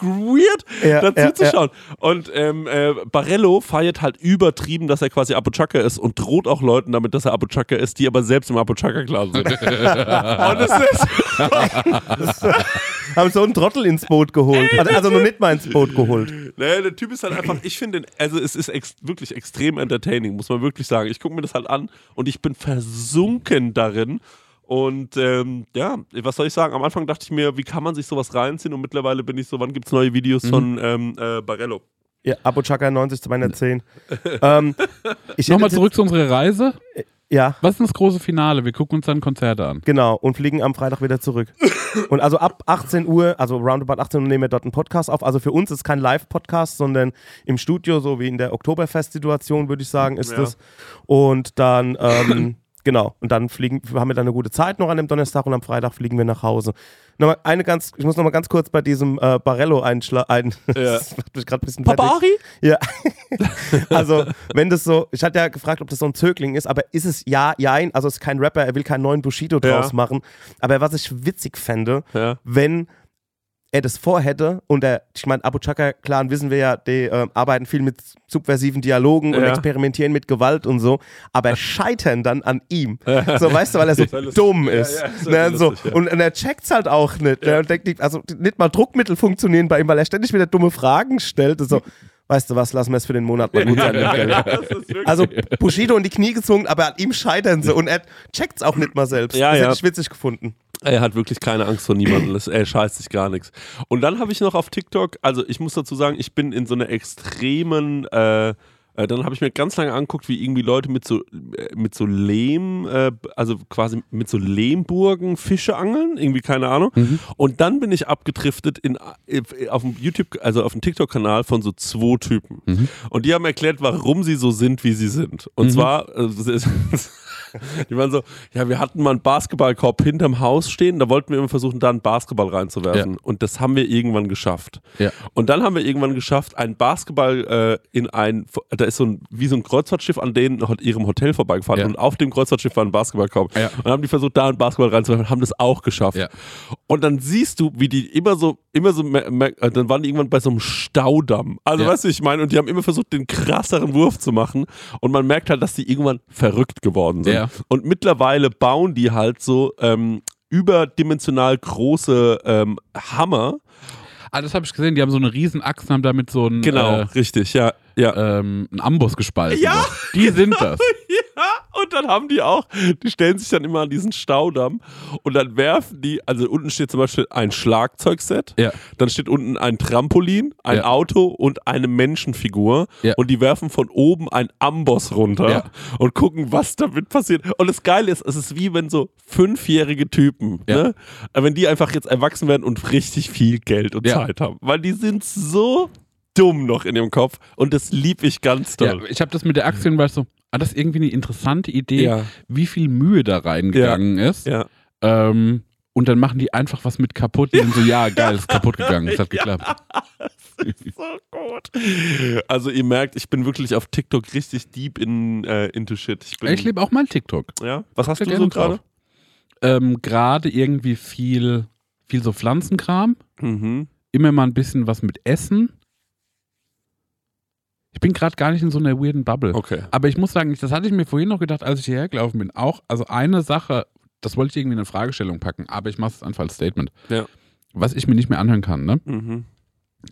weird,
Ja,
dazu
ja,
zu
ja.
schauen. Und ähm, äh, Barello feiert halt übertrieben, dass er quasi Abu Chaka ist und droht auch Leuten damit, dass er Abu Chaka ist, die aber selbst im Abu Chaka Clan sind. [LAUGHS] und es ist, [LAUGHS]
Haben so einen Trottel ins Boot geholt. Also, also noch nicht mal ins Boot geholt.
naja, der Typ ist halt einfach, ich finde, also es ist ex wirklich extrem entertaining, muss man wirklich sagen. Ich gucke mir das halt an und ich bin versunken darin. Und ähm, ja, was soll ich sagen? Am Anfang dachte ich mir, wie kann man sich sowas reinziehen? Und mittlerweile bin ich so, wann gibt es neue Videos
Mhm.
von ähm, äh, Barello?
Ja, Abo Chaka 90 zu meiner 10. [LAUGHS] ähm, ich
Nochmal zurück zu unserer Reise.
Ja,
Was ist denn das große Finale? Wir gucken uns dann Konzerte an.
genau. Und fliegen am Freitag wieder zurück. [LAUGHS] und also ab 18 Uhr, also roundabout 18 Uhr nehmen wir dort einen Podcast auf. Also für uns ist kein Live-Podcast, sondern im Studio, so wie in der Oktoberfest-Situation, würde ich sagen, ist
Ja.
das. Und dann, ähm, [LAUGHS] genau. Und dann fliegen, haben wir dann eine gute Zeit noch an dem Donnerstag und am Freitag fliegen wir nach Hause. Nochmal eine ganz, ich muss nochmal ganz kurz bei diesem äh, Barello einschlagen. Ein, [LAUGHS]
Ja.
das macht mich gerade ein bisschen fertig.
Ari?
Ja. [LAUGHS] also, wenn das so, ich hatte ja gefragt, ob das so ein Zögling ist, aber ist es ja, jein, also es ist kein Rapper, er will keinen neuen Bushido
Ja.
draus machen. Aber was ich witzig fände,
Ja.
wenn er das vorhätte und er, ich meine, Abu Chaka, klar, wissen wir ja, die äh, arbeiten viel mit subversiven Dialogen und
Ja.
experimentieren mit Gewalt und so, aber scheitern dann an ihm. So, weißt du, weil er so [LAUGHS] dumm
Ja,
ist.
ja, ist
ne, so.
lustig, ja.
Und, und er checkt's halt auch nicht. Ne, und denkt, also nicht mal Druckmittel funktionieren bei ihm, weil er ständig wieder dumme Fragen stellt. Und so, weißt du was, lassen wir es für den Monat mal gut sein.
ist wirklich-
Also [LAUGHS] Bushido in die Knie gezwungen, aber an ihm scheitern sie und er checkt's auch nicht mal selbst.
Ja,
das
ja.
hätte ich witzig gefunden.
Er hat wirklich keine Angst vor niemandem. Er scheißt sich gar nichts. Und dann habe ich noch auf TikTok, also ich muss dazu sagen, ich bin in so einer extremen, äh, äh, dann habe ich mir ganz lange angeguckt, wie irgendwie Leute mit so, äh, mit so Lehm, äh, also quasi mit so Lehmburgen Fische angeln, irgendwie keine Ahnung. Und dann bin ich abgedriftet in, äh, auf dem YouTube, also auf dem TikTok-Kanal von so zwei Typen. Und die haben erklärt, warum sie so sind, wie sie sind. Und zwar, äh, [LAUGHS] die waren so, ja, wir hatten mal einen Basketballkorb hinterm Haus stehen, da wollten wir immer versuchen, da einen Basketball reinzuwerfen.
Ja.
Und das haben wir irgendwann geschafft.
Ja.
Und dann haben wir irgendwann geschafft, einen Basketball äh, in ein, da ist so ein, wie so ein Kreuzfahrtschiff an denen hat ihrem Hotel vorbeigefahren
Ja.
und auf dem Kreuzfahrtschiff war ein Basketballkorb.
Ja.
Und dann haben die versucht, da einen Basketball reinzuwerfen, haben das auch geschafft.
Ja.
Und dann siehst du, wie die immer so, immer so, äh, dann waren die irgendwann bei so einem Staudamm. Also
Ja.
weißt du, ich meine, und die haben immer versucht, den krasseren Wurf zu machen. Und man merkt halt, dass die irgendwann verrückt geworden sind.
Ja.
Und mittlerweile bauen die halt so ähm, überdimensional große ähm, Hammer.
Ah, das habe ich gesehen. Die haben so eine riesen Axt und haben damit so einen,
Genau,
äh,
richtig, ja. Ja.
ähm, einen Amboss gespalten.
Ja.
Die sind [LAUGHS] das.
Ja, und dann haben die auch, die stellen sich dann immer an diesen Staudamm und dann werfen die, also unten steht zum Beispiel ein Schlagzeugset,
Ja.
dann steht unten ein Trampolin, ein
Ja.
Auto und eine Menschenfigur
Ja.
und die werfen von oben ein Amboss runter und gucken, was damit passiert. Und das Geile ist, es ist wie wenn so fünfjährige Typen,
Ja.
ne, wenn die einfach jetzt erwachsen werden und richtig viel Geld und. Zeit haben, weil die sind so dumm noch in ihrem Kopf und das lieb ich ganz doll.
ich habe das mit der und war so, das ist irgendwie eine interessante Idee,
Ja.
wie viel Mühe da reingegangen ist.
Ja.
Ähm, und dann machen die einfach was mit kaputt. Sind so, ja, geil, ist kaputt gegangen. Es hat [LAUGHS] geklappt. [LAUGHS]
so gut. Also ihr merkt, ich bin wirklich auf TikTok richtig deep in äh, into shit. Ich bin,
Ich lebe auch mal TikTok.
ja. Was hast du so gerade?
Ähm, Gerade irgendwie viel, viel so Pflanzenkram.
Mhm.
Immer mal ein bisschen was mit Essen. Ich bin gerade gar nicht in so einer weirden Bubble.
Okay.
Aber ich muss sagen, das hatte ich mir vorhin noch gedacht, als ich hierher gelaufen bin. Auch, also eine Sache, das wollte ich irgendwie in eine Fragestellung packen, aber ich mache es einfach als Statement.
Ja.
Was ich mir nicht mehr anhören kann, ne,
Mhm.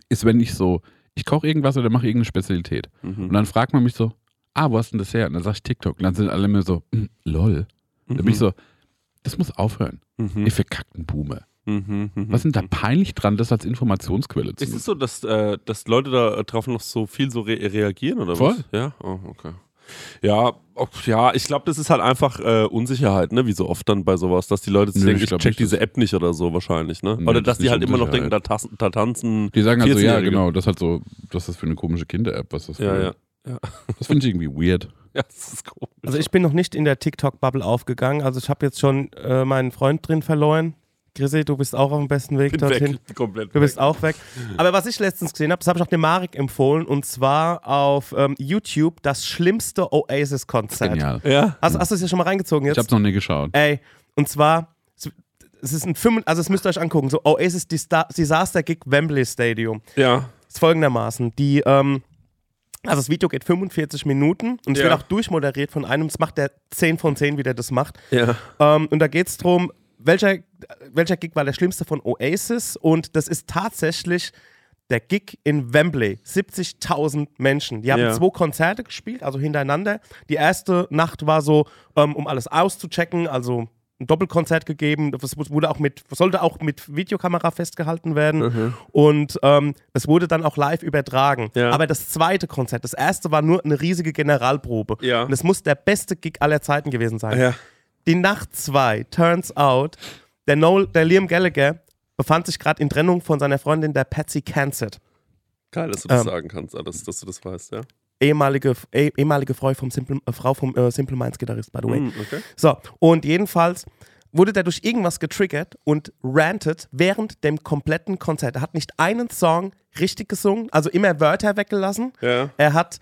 ist, wenn ich so, ich koche irgendwas oder mache irgendeine Spezialität.
Mhm.
Und dann fragt man mich so, ah, wo hast du denn das her? Und dann sag ich TikTok. Und dann sind alle mir so, "Hm, lol. Da bin ich so, das muss aufhören.
Mhm.
Ihr verkackten Boomer.
Mhm. Mhm.
Was ist denn da peinlich dran, das als Informationsquelle zu
Ist es so, dass, äh, dass Leute da drauf noch so viel so re reagieren oder
Voll.
was? Ja, oh, okay. Ja, oh, ja, ich glaube, das ist halt einfach äh, Unsicherheit, ne? Wie so oft dann bei sowas, dass die Leute sich
Nö,
denken,
ich
ich
glaub
check
nicht,
diese
das-
App nicht oder so wahrscheinlich, ne?
Nee,
oder
das
dass
ist
die halt immer noch denken, da, da tanzen.
Die sagen halt so, ja,
14-Jährige.
genau, das ist halt so, was ist das für eine komische Kinder-App, was ist das
Ja,
für
ja. [LAUGHS]
Das finde ich irgendwie weird.
Ja, das ist komisch.
Also ich bin noch nicht in der TikTok-Bubble aufgegangen. Also ich habe jetzt schon äh, meinen Freund drin verloren. Chrissy, du bist auch auf dem besten Weg
bin
dorthin.
weg, [LAUGHS] komplett
Du bist
weg.
auch weg. Aber was ich letztens gesehen habe, das habe ich auch dem Marek empfohlen, und zwar auf ähm, YouTube das schlimmste Oasis-Konzert.
Genial.
Ja.
Hast, hast du es ja schon mal reingezogen jetzt?
Ich hab's noch nie geschaut.
Ey, und zwar, es- es ist ein Film, also es müsst ihr euch angucken, so Oasis Disaster Gig Wembley Stadium.
Ja.
ist folgendermaßen, die, ähm, also das Video geht 45 Minuten und es
Ja.
wird auch durchmoderiert von einem, das macht der 10 von 10, wie der das macht.
Ja.
Ähm, und da geht es darum, welcher, welcher Gig war der schlimmste von Oasis und das ist tatsächlich der Gig in Wembley. 70.000 Menschen. Die haben
Ja.
zwei Konzerte gespielt, also hintereinander. Die erste Nacht war so, ähm, um alles auszuchecken, also ein Doppelkonzert gegeben. Das wurde auch mit, sollte auch mit Videokamera festgehalten werden.
Mhm.
Und ähm, es wurde dann auch live übertragen.
Ja.
Aber das zweite Konzert, das erste war nur eine riesige Generalprobe.
Ja.
Und es muss der beste Gig aller Zeiten gewesen sein.
Ja.
Die Nacht 2, turns out, der, Noel, der Liam Gallagher befand sich gerade in Trennung von seiner Freundin, der Patsy Cansett.
Geil, dass du das
Ähm.
sagen kannst, alles, dass du das weißt, ja.
Ehemalige, eh, ehemalige Frau vom Simple, äh, Frau vom äh, Simple Minds Gitarrist, by the way.
Hm, okay.
So, und jedenfalls wurde der durch irgendwas getriggert und rantet während dem kompletten Konzert. Er hat nicht einen Song richtig gesungen, also immer Wörter weggelassen.
Ja.
Er hat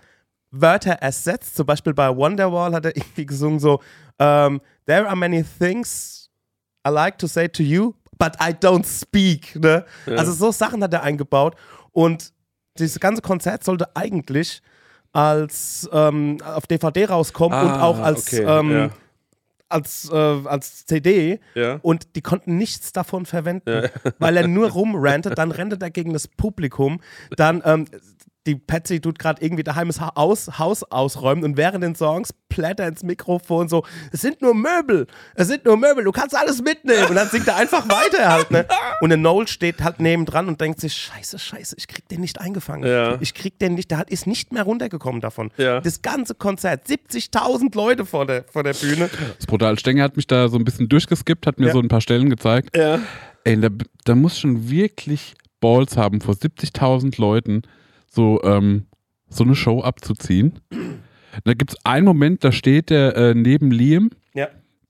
Wörter ersetzt, zum Beispiel bei Wonderwall hat er irgendwie gesungen so, ähm, There are many things I like to say to you, but I don't speak. Ne? Also so Sachen hat er eingebaut und dieses ganze Konzert sollte eigentlich als ähm, auf DVD rauskommen und
Ah,
auch als,
okay,
ähm,
ja.
als, äh, als CD
Ja.
und die konnten nichts davon verwenden, weil er nur rumrantet, dann rennt er gegen das Publikum, dann ähm, die Patsy tut gerade irgendwie daheim das Ha- aus, Haus ausräumen und während den Songs plärt er ins Mikrofon so, es sind nur Möbel, es sind nur Möbel, du kannst alles mitnehmen und dann singt er einfach weiter halt, ne? Und der Noel steht halt nebendran und denkt sich, scheiße, scheiße, ich krieg den nicht eingefangen.
Ja.
Ich krieg den nicht, der hat, ist nicht mehr runtergekommen davon.
Ja.
Das ganze Konzert, 70.000 Leute vor der, vor der Bühne.
Das brutal Stenger hat mich da so ein bisschen durchgeskippt, hat mir
Ja.
so ein paar Stellen gezeigt.
Ja.
Ey, da, da muss schon wirklich Balls haben, vor 70.000 Leuten so, ähm, so eine Show abzuziehen. Da gibt es einen Moment, da steht er äh, neben Liam,
Ja.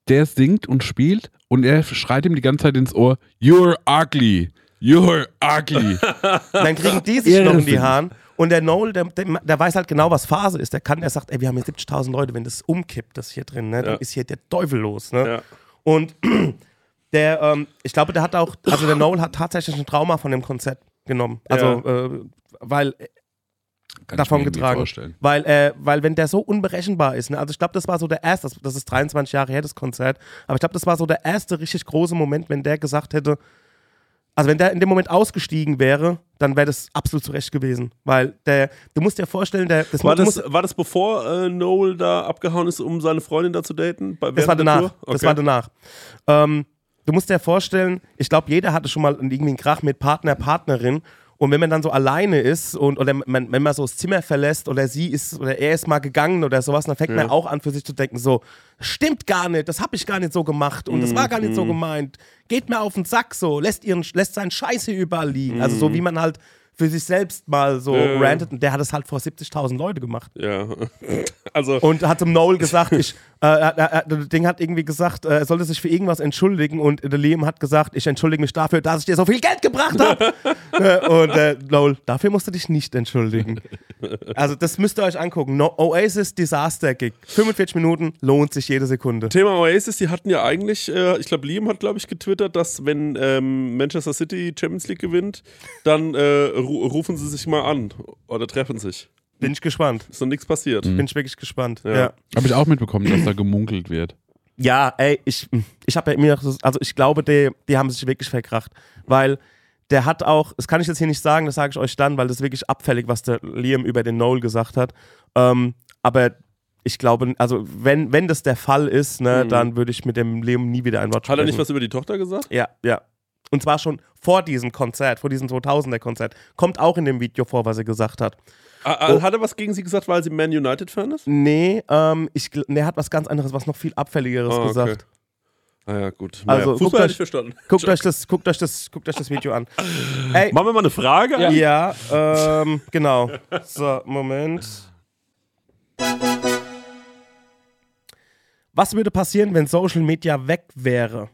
der singt und spielt und er schreit ihm die ganze Zeit ins Ohr, You're ugly, you're ugly. [LAUGHS]
Dann kriegen die sich noch in die. Haaren. Und der Noel, der, der, der weiß halt genau, was Phase ist. Der kann, der sagt, ey, wir haben hier 70.000 Leute, wenn das umkippt, das hier drin, ne, dann
Ja.
ist hier der Teufel los. Ne?
Ja.
Und [CLEARS THROAT] der, ähm, ich glaube, der hat auch, also der Noel hat tatsächlich ein Trauma von dem Konzert genommen. Also, äh, weil
Kann
davon getragen.
vorstellen.
Weil, äh, weil wenn der so unberechenbar ist, ne? also ich glaube, das war so der erste, das, ist 23 Jahre her, das Konzert, aber ich glaube, das war so der erste richtig große Moment, wenn der gesagt hätte, also wenn der in dem Moment ausgestiegen wäre, dann wäre das absolut zurecht gewesen. Weil der, du musst dir vorstellen, der, das,
War das, war das bevor äh, Noel da abgehauen ist, um seine Freundin da zu daten? Bei,
das war danach.
Tour?
Das
Okay.
war danach. Ähm, du musst dir vorstellen, ich glaube, jeder hatte schon mal irgendwie einen Krach mit Partner, Partnerin. Und wenn man dann so alleine ist und oder man, wenn man so das Zimmer verlässt oder sie ist oder er ist mal gegangen oder sowas, dann fängt man auch an für sich zu denken, so, stimmt gar nicht, das habe ich gar nicht so gemacht und das war gar nicht so gemeint. Geht mir auf den Sack so, lässt ihren lässt seinen Scheiße überall liegen. Also so wie man halt für sich selbst mal so
Ja.
rantet und der hat es halt vor 70.000 Leute gemacht.
Ja. [LAUGHS] Also,
Und hat zum Noel gesagt, [LAUGHS] ich, äh, äh, äh, das Ding hat irgendwie gesagt, äh, er sollte sich für irgendwas entschuldigen und der Liam hat gesagt, ich entschuldige mich dafür, dass ich dir so viel Geld gebracht habe. [LAUGHS] äh, und äh, Noel, dafür musst du dich nicht entschuldigen. Also das müsst ihr euch angucken. No Oasis Disaster Gig. 45 Minuten, lohnt sich jede Sekunde.
Thema Oasis, die hatten ja eigentlich, äh, ich glaube, Liam hat, glaube ich, getwittert, dass wenn ähm, Manchester City Champions League gewinnt, dann äh, rufen sie sich mal an oder treffen sich.
Bin ich gespannt.
Ist noch nichts passiert.
Bin ich wirklich gespannt.
Ja.
Ja.
Habe ich auch mitbekommen, dass da gemunkelt wird.
Ja, ey, ich, ich habe ja so- also ich glaube, die, die haben sich wirklich verkracht, weil der hat auch, das kann ich jetzt hier nicht sagen, das sage ich euch dann, weil das ist wirklich abfällig, was der Liam über den Noel gesagt hat. Ähm, aber ich glaube, also wenn, wenn das der Fall ist, ne,
Mhm.
dann würde ich mit dem Liam nie wieder ein Wort
Hat er nicht
sprechen.
was über die Tochter gesagt?
Ja, ja. Und zwar schon vor diesem Konzert, vor diesem 2000er-Konzert. Kommt auch in dem Video vor, was er gesagt hat.
Ah, ah, Hat er was gegen sie gesagt, weil sie Man United-Fan ist?
Nee, ähm, ich, nee, er hat was ganz anderes, was noch viel abfälligeres
Ah, okay.
gesagt.
Ah ja, gut.
Also,
naja,
guckt
Fußball
euch-
hätte ich verstanden.
Guckt euch, das, guckt, euch das, guckt euch das Video an. [LAUGHS] Ey,
Machen wir mal eine Frage?
Ja, ähm, genau. So, Moment. Was würde passieren, wenn Social Media weg wäre?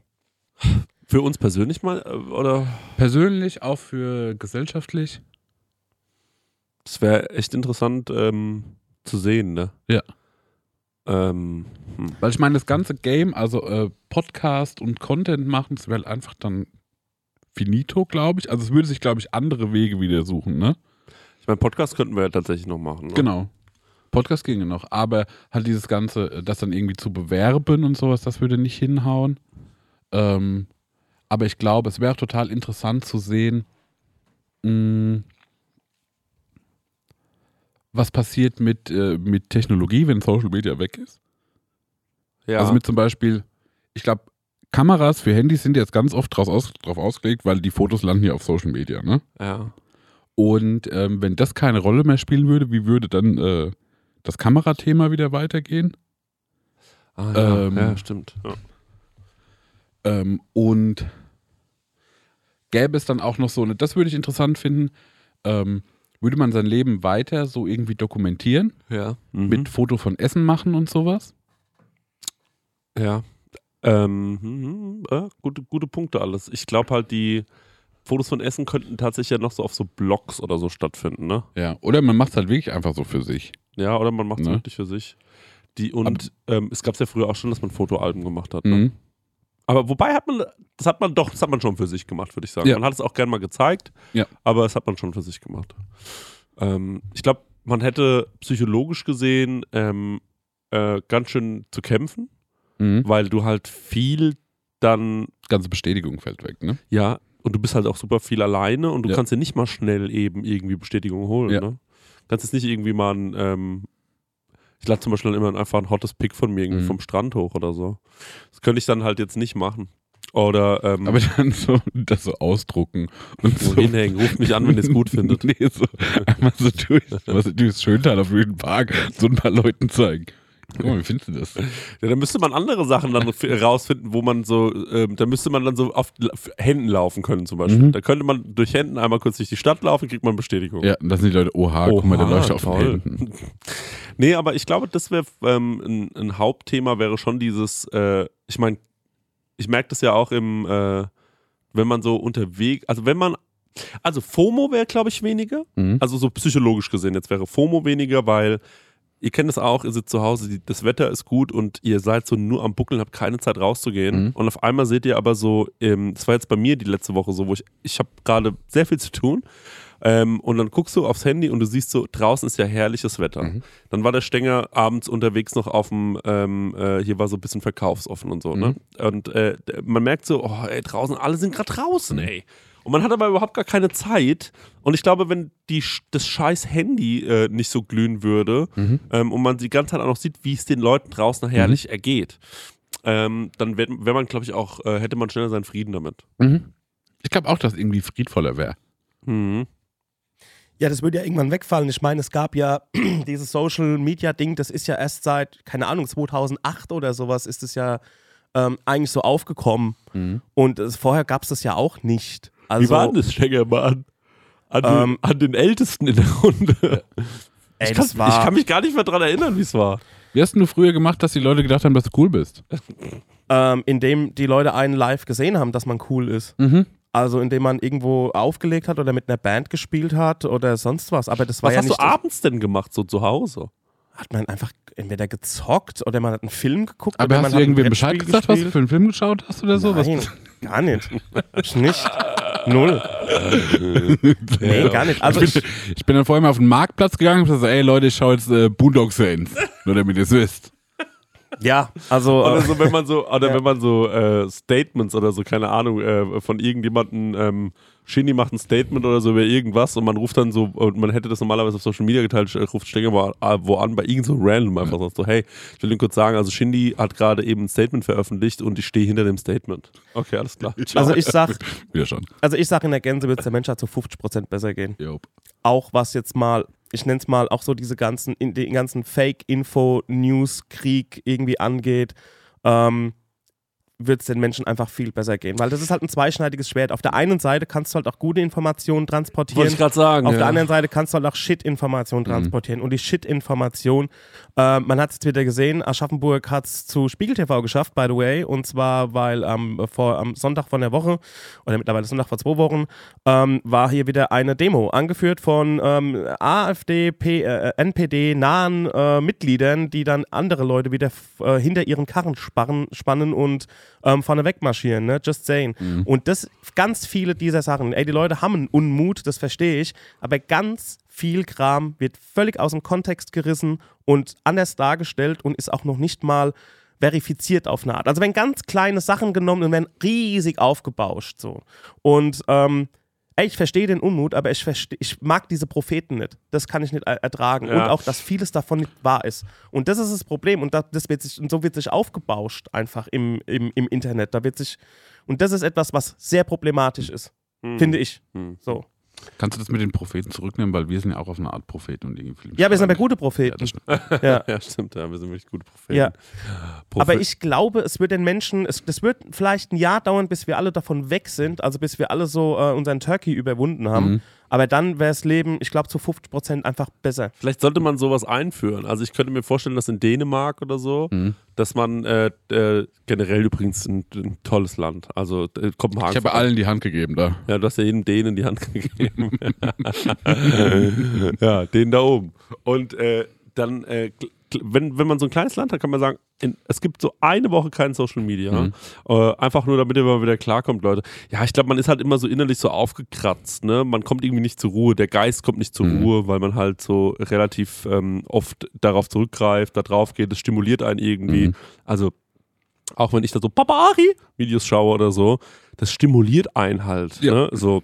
Für uns persönlich mal, äh, oder?
Persönlich, auch für gesellschaftlich.
Das wäre echt interessant ähm, zu sehen, ne?
Ja.
Ähm, hm.
Weil ich meine, das ganze Game, also äh, Podcast und Content machen, das wäre halt einfach dann finito, glaube ich. Also es würde sich, glaube ich, andere Wege wieder suchen, ne?
Ich meine, Podcast könnten wir ja tatsächlich noch machen. Ne?
Genau. Podcast ginge noch. Aber halt dieses Ganze, äh, das dann irgendwie zu bewerben und sowas, das würde nicht hinhauen. Ähm, aber ich glaube, es wäre total interessant zu sehen, mh, was passiert mit, äh, mit Technologie, wenn Social Media weg ist.
Ja.
Also mit zum Beispiel, ich glaube, Kameras für Handys sind jetzt ganz oft draus aus, drauf ausgelegt, weil die Fotos landen ja auf Social Media, ne?
Ja.
Und ähm, wenn das keine Rolle mehr spielen würde, wie würde dann äh, das Kamerathema wieder weitergehen?
Ah, ja,
Ähm,
ja, stimmt. Ja.
Ähm, und gäbe es dann auch noch so eine, das würde ich interessant finden, ähm, würde man sein Leben weiter so irgendwie dokumentieren,
ja. Mhm.
mit Foto von Essen machen und sowas?
Ja. Ähm, mhm, ja, gute, gute Punkte alles. Ich glaube halt, die Fotos von Essen könnten tatsächlich ja noch so auf so Blogs oder so stattfinden, ne?
Ja. Oder man macht es halt wirklich einfach so für sich.
Ja, oder man macht es
Ne?
wirklich für sich. Die, und ähm, es gab es ja früher auch schon, dass man Fotoalben gemacht hat. Ne?
Mhm.
Aber wobei hat man, das hat man doch, das hat man schon für sich gemacht, würde ich sagen.
Ja.
Man hat es auch gern mal gezeigt,
Ja.
aber es hat man schon für sich gemacht. Ähm, ich glaube, man hätte psychologisch gesehen ähm, äh, ganz schön zu kämpfen,
Mhm.
weil du halt viel dann,
Ganze Bestätigung fällt weg, ne?
ja, und du bist halt auch super viel alleine und du
Ja.
kannst dir nicht mal schnell eben irgendwie Bestätigung holen. Ne? Kannst jetzt nicht irgendwie mal ein, ähm, ich lade zum Beispiel dann immer einfach ein hottes Pick von mir irgendwie
Mhm.
vom Strand hoch oder so. Das könnte ich dann halt jetzt nicht machen. Oder ähm,
Aber dann so das so ausdrucken und
so hinhängen. Ruft mich an, wenn ihr es gut [LAUGHS] findet.
nee, so einmal so durch, was durchs Schöntal auf jeden Park so ein paar Leuten zeigen. Mal, wie findest du das?
Ja, da müsste man andere Sachen dann rausfinden, wo man so, ähm, da müsste man dann so auf Händen laufen können zum Beispiel.
Mhm.
Da könnte man durch Händen einmal kurz durch die Stadt laufen, kriegt man Bestätigung.
Ja, und das sind die Leute, oha, guck mal, der
Oha,
läuft auf den. Händen. [LAUGHS]
Nee, aber ich glaube, das wäre ähm, ein, ein Hauptthema wäre schon dieses, äh, ich meine, ich merke das ja auch im, äh, wenn man so unterwegs, also wenn man, also FOMO wäre, glaube ich, weniger.
Mhm.
Also so psychologisch gesehen, jetzt wäre FOMO weniger, weil ihr kennt es auch, ihr sitzt zu Hause, das Wetter ist gut und ihr seid so nur am Buckeln, habt keine Zeit rauszugehen.
Mhm.
Und auf einmal seht ihr aber so, ähm, das war jetzt bei mir die letzte Woche so, wo ich, ich habe gerade sehr viel zu tun. Ähm, und dann guckst du aufs Handy und du siehst so, draußen ist ja herrliches Wetter.
Mhm.
Dann war der Stenger abends unterwegs noch auf dem, ähm, äh, hier war so ein bisschen verkaufsoffen und so, ne? Und äh, man merkt so, oh, ey, draußen, alle sind gerade draußen, ey. Und man hat aber überhaupt gar keine Zeit. Und ich glaube, wenn die, das scheiß Handy äh, nicht so glühen würde
Mhm.
ähm, und man die ganze Zeit auch noch sieht, wie es den Leuten draußen herrlich ergeht, ähm, dann wäre wär man, glaube ich, auch, äh, hätte man schneller seinen Frieden damit.
Mhm. Ich glaube auch, dass irgendwie friedvoller wäre.
Mhm.
Ja, das würde ja irgendwann wegfallen. Ich meine, es gab ja [CLEARS THROAT] dieses Social Media Ding, das ist ja erst seit, keine Ahnung, 2008 oder sowas ist es ja ähm, eigentlich so aufgekommen. Und es, vorher gab es das ja auch nicht. Also,
Wie war denn das, Stenger, mal an, an, den,
Ähm,
an den Ältesten in der Runde?
Ey,
ich, kann,
das war,
ich kann mich gar nicht mehr dran erinnern, wie es war.
Wie hast denn du früher gemacht, dass die Leute gedacht haben, dass du cool bist?
ähm, indem die Leute einen live gesehen haben, dass man cool ist.
Mhm.
Also indem man irgendwo aufgelegt hat oder mit einer Band gespielt hat oder sonst was. Aber das war
Was
ja
hast du
nicht.
abends denn gemacht, so zu Hause?
Hat man einfach entweder gezockt oder man hat einen Film geguckt.
Aber hast
man
du irgendwem Bescheid gesagt, was du
gespielt.
für einen Film geschaut hast oder so?
Nein, [LAUGHS] gar nicht. Ich nicht. Null. [LAUGHS] Nee, gar nicht. Also
ich, bin,
ich,
bin dann vorher mal auf den Marktplatz gegangen und gesagt, ey Leute, ich schaue jetzt äh, Boondock Saints. Nur damit ihr es wisst.
Ja, also
Oder
äh,
so, wenn man so, oder [LAUGHS]
Ja.
wenn man so äh, Statements oder so, keine Ahnung, äh, von irgendjemandem, ähm, Shindy macht ein Statement oder so über irgendwas und man ruft dann so, und man hätte das normalerweise auf Social Media geteilt, äh, ruft Stenger wo, wo an, bei irgend so random einfach sagt so, hey, ich will Ihnen kurz sagen, also Shindy hat gerade eben ein Statement veröffentlicht und ich stehe hinter dem Statement. Okay, alles klar. Ciao.
also ich sag, [LAUGHS]
Wieder schon.
also ich sag in der Gänse wird es der Menschheit zu 50% besser gehen.
Jo.
Auch was jetzt mal, ich nenne es mal, auch so diese ganzen, den ganzen Fake-Info-News-Krieg irgendwie angeht, ähm, wird es den Menschen einfach viel besser gehen. Weil das ist halt ein zweischneidiges Schwert. Auf der einen Seite kannst du halt auch gute Informationen transportieren.
Wollte ich gerade sagen.
Auf
ja.
der anderen Seite kannst du halt auch Shit-Informationen transportieren. Und die Shit-Information, äh, man hat es jetzt wieder gesehen, Aschaffenburg hat es zu Spiegel TV geschafft, by the way. Und zwar, weil am, vor, am Sonntag von der Woche, oder mittlerweile Sonntag vor zwei Wochen, ähm, war hier wieder eine Demo, angeführt von ähm, AfD, P, äh, NPD nahen äh, Mitgliedern, die dann andere Leute wieder äh, hinter ihren Karren sparren, spannen und ähm, vorne wegmarschieren, ne? Just saying. Und das, ganz viele dieser Sachen, ey, die Leute haben einen Unmut, das verstehe ich, aber ganz viel Kram wird völlig aus dem Kontext gerissen und anders dargestellt und ist auch noch nicht mal verifiziert auf eine Art. Also wenn ganz kleine Sachen genommen und werden riesig aufgebauscht so. Und ähm, ey, ich verstehe den Unmut, aber ich, versteh, ich mag diese Propheten nicht. Das kann ich nicht er ertragen.
Ja.
Und auch, dass vieles davon nicht wahr ist. Und das ist das Problem. Und, das, das wird sich, und so wird sich aufgebauscht einfach im, im, im Internet. Da wird sich, und das ist etwas, was sehr problematisch ist, finde ich.
Hm.
So.
Kannst du das mit den Propheten zurücknehmen, weil wir sind ja auch auf eine Art Propheten und irgendwie
Ja, wir sind aber gute
Ja,
Propheten.
das [LAUGHS] stimmt.
Ja. [LAUGHS]
Ja, stimmt, ja, wir sind wirklich gute Propheten.
Ja.
Prophet
Aber ich glaube, es wird den Menschen, es, das wird vielleicht ein Jahr dauern, bis wir alle davon weg sind, also bis wir alle so äh, unseren Turkey überwunden haben.
Mhm.
Aber dann wäre das Leben, ich glaube, zu 50 Prozent einfach besser.
Vielleicht sollte man sowas einführen. Also ich könnte mir vorstellen, dass in Dänemark oder so,
Mhm.
dass man äh, äh, generell übrigens ein, ein tolles Land. Also äh, Kopenhagen.
Ich habe allen die Hand gegeben da.
Ja, du hast ja jedem Dänen die Hand gegeben. [LAUGHS] ja, den da oben. Und äh, dann, äh, wenn, wenn man so ein kleines Land hat, kann man sagen, in, es gibt so eine Woche kein Social Media.
Mhm.
Äh, einfach nur, damit ihr mal wieder klarkommt, Leute. Ja, ich glaube, man ist halt immer so innerlich so aufgekratzt. Ne? Man kommt irgendwie nicht zur Ruhe. Der Geist kommt nicht zur
Mhm.
Ruhe, weil man halt so relativ ähm, oft darauf zurückgreift, da drauf geht. Es stimuliert einen irgendwie.
Mhm.
Also auch wenn ich da so Papari-Videos schaue oder so, das stimuliert einen halt.
Ja.
Ne? So.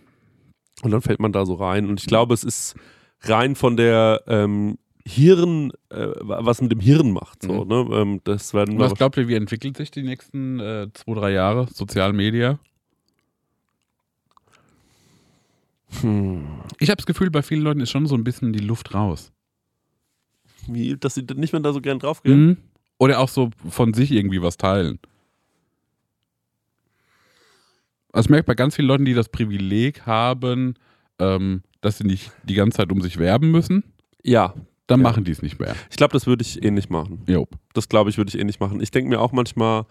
Und dann fällt man da so rein. Und ich glaube, es ist rein von der ähm, Hirn, äh, was mit dem Hirn macht. So,
Mhm.
ne? ähm, das werden
was glaubt ihr, wie entwickelt sich die nächsten äh, zwei, drei Jahre Sozialmedia?
hm,
Ich habe das Gefühl, bei vielen Leuten ist schon so ein bisschen die Luft raus.
wie, dass sie nicht mehr da so gern draufgehen.
Mhm. Oder auch so von sich irgendwie was teilen. Also ich merke bei ganz vielen Leuten, die das Privileg haben, ähm, dass sie nicht die ganze Zeit um sich werben müssen,
Ja,
dann
Ja.
machen die es nicht mehr.
ich glaube, das würde ich ähnlich machen.
Jo.
Das glaube ich, würde ich ähnlich machen. Ich denke mir auch manchmal,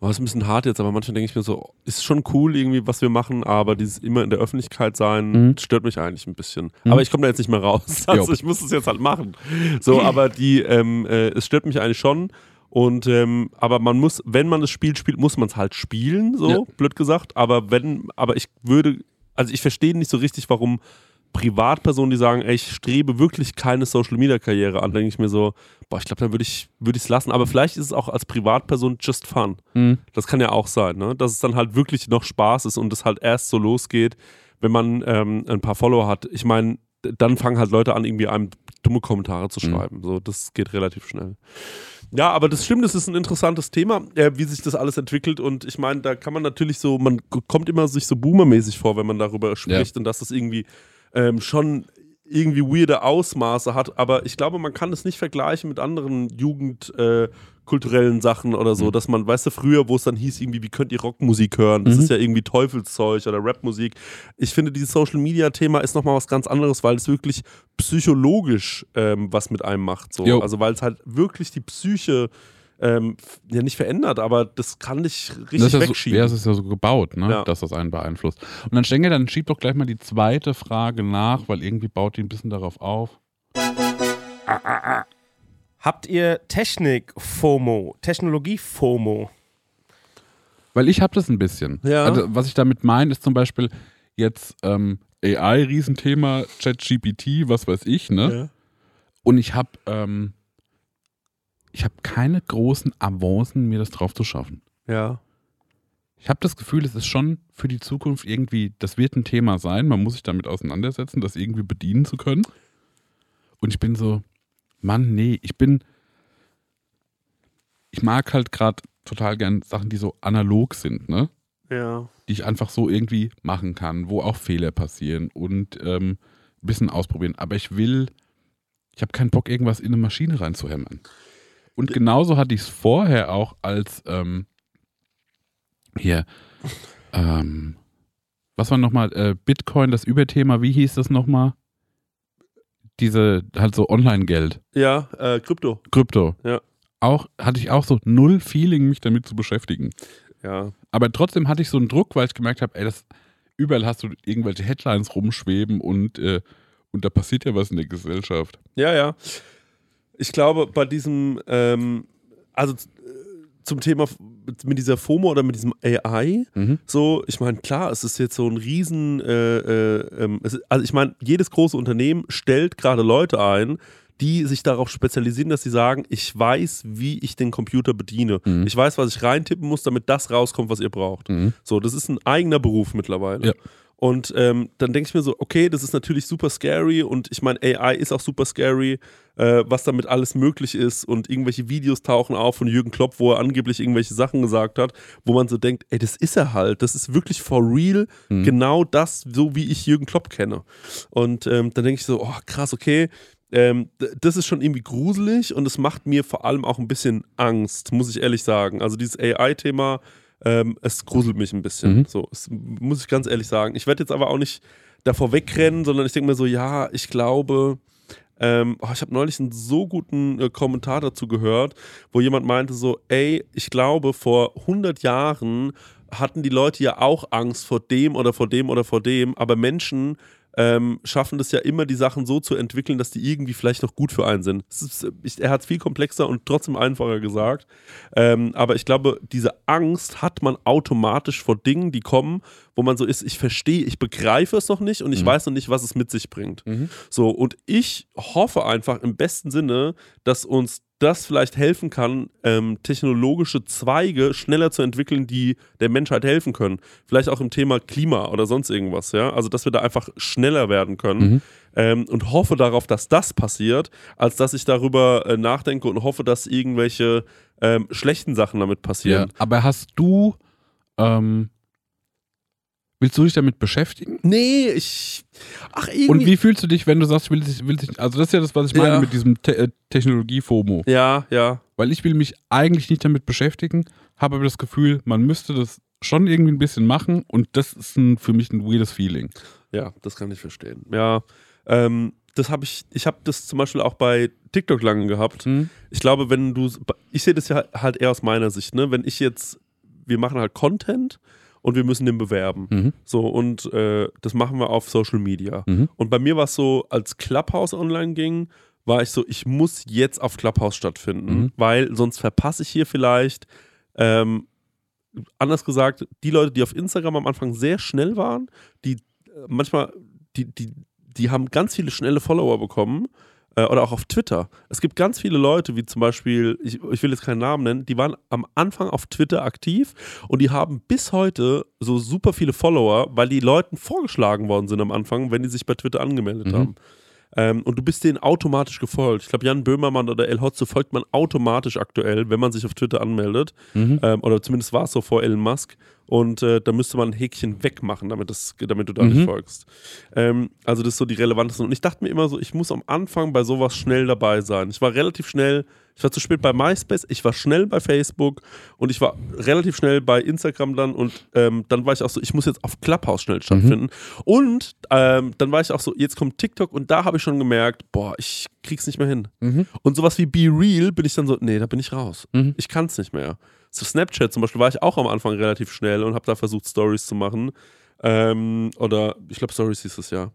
oh, das ist ein bisschen hart jetzt, aber manchmal denke ich mir so, ist schon cool irgendwie, was wir machen, aber dieses immer in der Öffentlichkeit sein
Mhm.
stört mich eigentlich ein bisschen.
Mhm.
Aber ich komme da jetzt nicht mehr raus. Also
Jo.
ich muss es jetzt halt machen. So, aber die, ähm, äh, es stört mich eigentlich schon. Und ähm, aber man muss, wenn man das Spiel spielt, muss man es halt spielen, so
Ja.
blöd gesagt. Aber wenn, aber ich würde, also ich verstehe nicht so richtig, warum Privatpersonen, die sagen, ey, ich strebe wirklich keine Social Media Karriere an, denke ich mir so, boah, ich glaube, dann würde ich es lassen. Aber vielleicht ist es auch als Privatperson just fun.
Mhm.
Das kann ja auch sein, ne? Dass es dann halt wirklich noch Spaß ist und es halt erst so losgeht, wenn man ähm, ein paar Follower hat. Ich meine, dann fangen halt Leute an, irgendwie einem dumme Kommentare zu
Mhm.
schreiben. So, das geht relativ schnell. Ja, aber das stimmt, das ist ein interessantes Thema, äh, wie sich das alles entwickelt. Und ich meine, da kann man natürlich so, man kommt immer sich so boomermäßig vor, wenn man darüber spricht und dass das irgendwie ähm, schon irgendwie weirde Ausmaße hat. Aber ich glaube, man kann es nicht vergleichen mit anderen jugendkulturellen äh, Sachen oder so, dass man, weißt du, früher, wo es dann hieß, irgendwie, wie könnt ihr Rockmusik hören? Das
Mhm.
ist ja irgendwie Teufelszeug oder Rapmusik. Ich finde, dieses Social Media Thema ist nochmal was ganz anderes, weil es wirklich psychologisch ähm, was mit einem macht. So.
Jo.
Also, weil es halt wirklich die Psyche ähm, ja nicht verändert, aber das kann dich richtig
Das ist ja, so,
wegschieben.
ja, es ist ja so gebaut, ne?
Ja.
dass das einen beeinflusst. Und dann Stengel, dann schieb doch gleich mal die zweite Frage nach, weil irgendwie baut die ein bisschen darauf auf.
Habt ihr Technik-FOMO, Technologie-FOMO?
Weil ich habe das ein bisschen.
Ja.
Also, was ich damit meine, ist zum Beispiel jetzt ähm, AI, Riesenthema, ChatGPT, was weiß ich, ne?
Ja.
Und ich habe ähm, ich habe keine großen Avancen, mir das drauf zu schaffen.
ja.
Ich habe das Gefühl, es ist schon für die Zukunft irgendwie, das wird ein Thema sein, man muss sich damit auseinandersetzen, das irgendwie bedienen zu können. Und ich bin so, Mann, nee, ich bin, ich mag halt gerade total gern Sachen, die so analog sind, ne?
Ja.
Die ich einfach so irgendwie machen kann, wo auch Fehler passieren und ähm, ein bisschen ausprobieren. Aber ich will, ich habe keinen Bock, irgendwas in eine Maschine reinzuhämmern. Und genauso hatte ich es vorher auch als ähm, hier, ähm, was war nochmal, äh, Bitcoin, das Überthema, wie hieß das nochmal? Diese, halt so Online-Geld,
Ja, äh, Krypto.
Krypto.
Ja.
Auch, hatte ich auch so null Feeling, mich damit zu beschäftigen.
Ja.
Aber trotzdem hatte ich so einen Druck, weil ich gemerkt habe, ey, das, überall hast du irgendwelche Headlines rumschweben und, äh, und da passiert ja was in der Gesellschaft.
Ja, ja. Ich glaube, bei diesem, ähm, also äh, zum Thema mit dieser FOMO oder mit diesem AI,
Mhm.
so, ich meine, klar, es ist jetzt so ein Riesen, äh, äh, ähm, ist, also ich meine, jedes große Unternehmen stellt gerade Leute ein, die sich darauf spezialisieren, dass sie sagen, ich weiß, wie ich den Computer bediene.
Mhm.
Ich weiß, was ich reintippen muss, damit das rauskommt, was ihr braucht.
Mhm.
So, das ist ein eigener Beruf mittlerweile.
Ja.
Und ähm, dann denke ich mir so, okay, das ist natürlich super scary und ich meine, AI ist auch super scary, äh, was damit alles möglich ist und irgendwelche Videos tauchen auf von Jürgen Klopp, wo er angeblich irgendwelche Sachen gesagt hat, wo man so denkt, ey, das ist er halt, das ist wirklich for real
Mhm.
genau das, so wie ich Jürgen Klopp kenne. Und ähm, dann denke ich so, oh krass, okay, ähm, das ist schon irgendwie gruselig und es macht mir vor allem auch ein bisschen Angst, muss ich ehrlich sagen. Also dieses AI-Thema, ähm, es gruselt mich ein bisschen.
Mhm.
So, es, muss ich ganz ehrlich sagen. Ich werde jetzt aber auch nicht davor wegrennen, sondern ich denke mir so, ja, ich glaube, ähm, oh, ich habe neulich einen so guten äh, Kommentar dazu gehört, wo jemand meinte so, ey, ich glaube, vor 100 Jahren hatten die Leute ja auch Angst vor dem oder vor dem oder vor dem, aber Menschen ähm, schaffen das ja immer, die Sachen so zu entwickeln, dass die irgendwie vielleicht noch gut für einen sind. Ist, ich, er hat es viel komplexer und trotzdem einfacher gesagt. Ähm, aber ich glaube, diese Angst hat man automatisch vor Dingen, die kommen, wo man so ist, ich verstehe, ich begreife es noch nicht und ich
Mhm.
weiß noch nicht, was es mit sich bringt.
Mhm.
So, und ich hoffe einfach im besten Sinne, dass uns das vielleicht helfen kann, ähm, technologische Zweige schneller zu entwickeln, die der Menschheit helfen können. Vielleicht auch im Thema Klima oder sonst irgendwas, ja. Also, dass wir da einfach schneller werden können.
Mhm.
Ähm, und hoffe darauf, dass das passiert, als dass ich darüber äh, nachdenke und hoffe, dass irgendwelche ähm, schlechten Sachen damit
Ja,
passieren.
aber hast du, ähm, willst du dich damit beschäftigen?
Nee, ich. Ach, irgendwie.
Und wie fühlst du dich, wenn du sagst, ich will dich, will dich also das ist ja das, was ich meine
Ja.
mit diesem Te äh, Technologie-FOMO.
Ja, ja.
Weil ich will mich eigentlich nicht damit beschäftigen, habe aber das Gefühl, man müsste das schon irgendwie ein bisschen machen und das ist ein, für mich ein weirdes Feeling.
Ja, das kann ich verstehen. Ja, ähm, das habe ich, ich habe das zum Beispiel auch bei TikTok lange gehabt. Ich glaube, wenn du, ich sehe das ja halt eher aus meiner Sicht, ne? Wenn ich jetzt, wir machen halt Content und wir müssen den bewerben.
Mhm.
So, und äh, das machen wir auf Social Media.
Mhm.
Und bei mir war es so, als Clubhouse online ging, war ich so, ich muss jetzt auf Clubhouse stattfinden,
Mhm.
weil sonst verpasse ich hier vielleicht, ähm, anders gesagt, die Leute, die auf Instagram am Anfang sehr schnell waren, die äh, manchmal, die, die, die haben ganz viele schnelle Follower bekommen. Äh, oder auch auf Twitter. Es gibt ganz viele Leute, wie zum Beispiel, ich, ich will jetzt keinen Namen nennen, die waren am Anfang auf Twitter aktiv und die haben bis heute so super viele Follower, weil die Leuten vorgeschlagen worden sind am Anfang, wenn die sich bei Twitter angemeldet
Mhm.
haben. Ähm, und du bist denen automatisch gefolgt. Ich glaube, Jan Böhmermann oder El Hotze folgt man automatisch aktuell, wenn man sich auf Twitter anmeldet.
Mhm.
Ähm, oder zumindest war es so vor Elon Musk. Und äh, da müsste man ein Häkchen wegmachen, damit, das, damit du da
Mhm.
nicht folgst. Ähm, also das ist so die relevantesten. Und ich dachte mir immer so, ich muss am Anfang bei sowas schnell dabei sein. Ich war relativ schnell, ich war zu spät bei MySpace, ich war schnell bei Facebook und ich war relativ schnell bei Instagram dann und ähm, dann war ich auch so, ich muss jetzt auf Clubhouse schnell stattfinden. Und ähm, dann war ich auch so, jetzt kommt TikTok und da habe ich schon gemerkt, boah, ich krieg's nicht mehr hin.
Mhm.
Und sowas wie Be Real bin ich dann so, nee, da bin ich raus.
Mhm.
Ich kann es nicht mehr. So Snapchat zum Beispiel war ich auch am Anfang relativ schnell und habe da versucht, Stories zu machen. Ähm, oder ich glaube, Stories hieß es ja.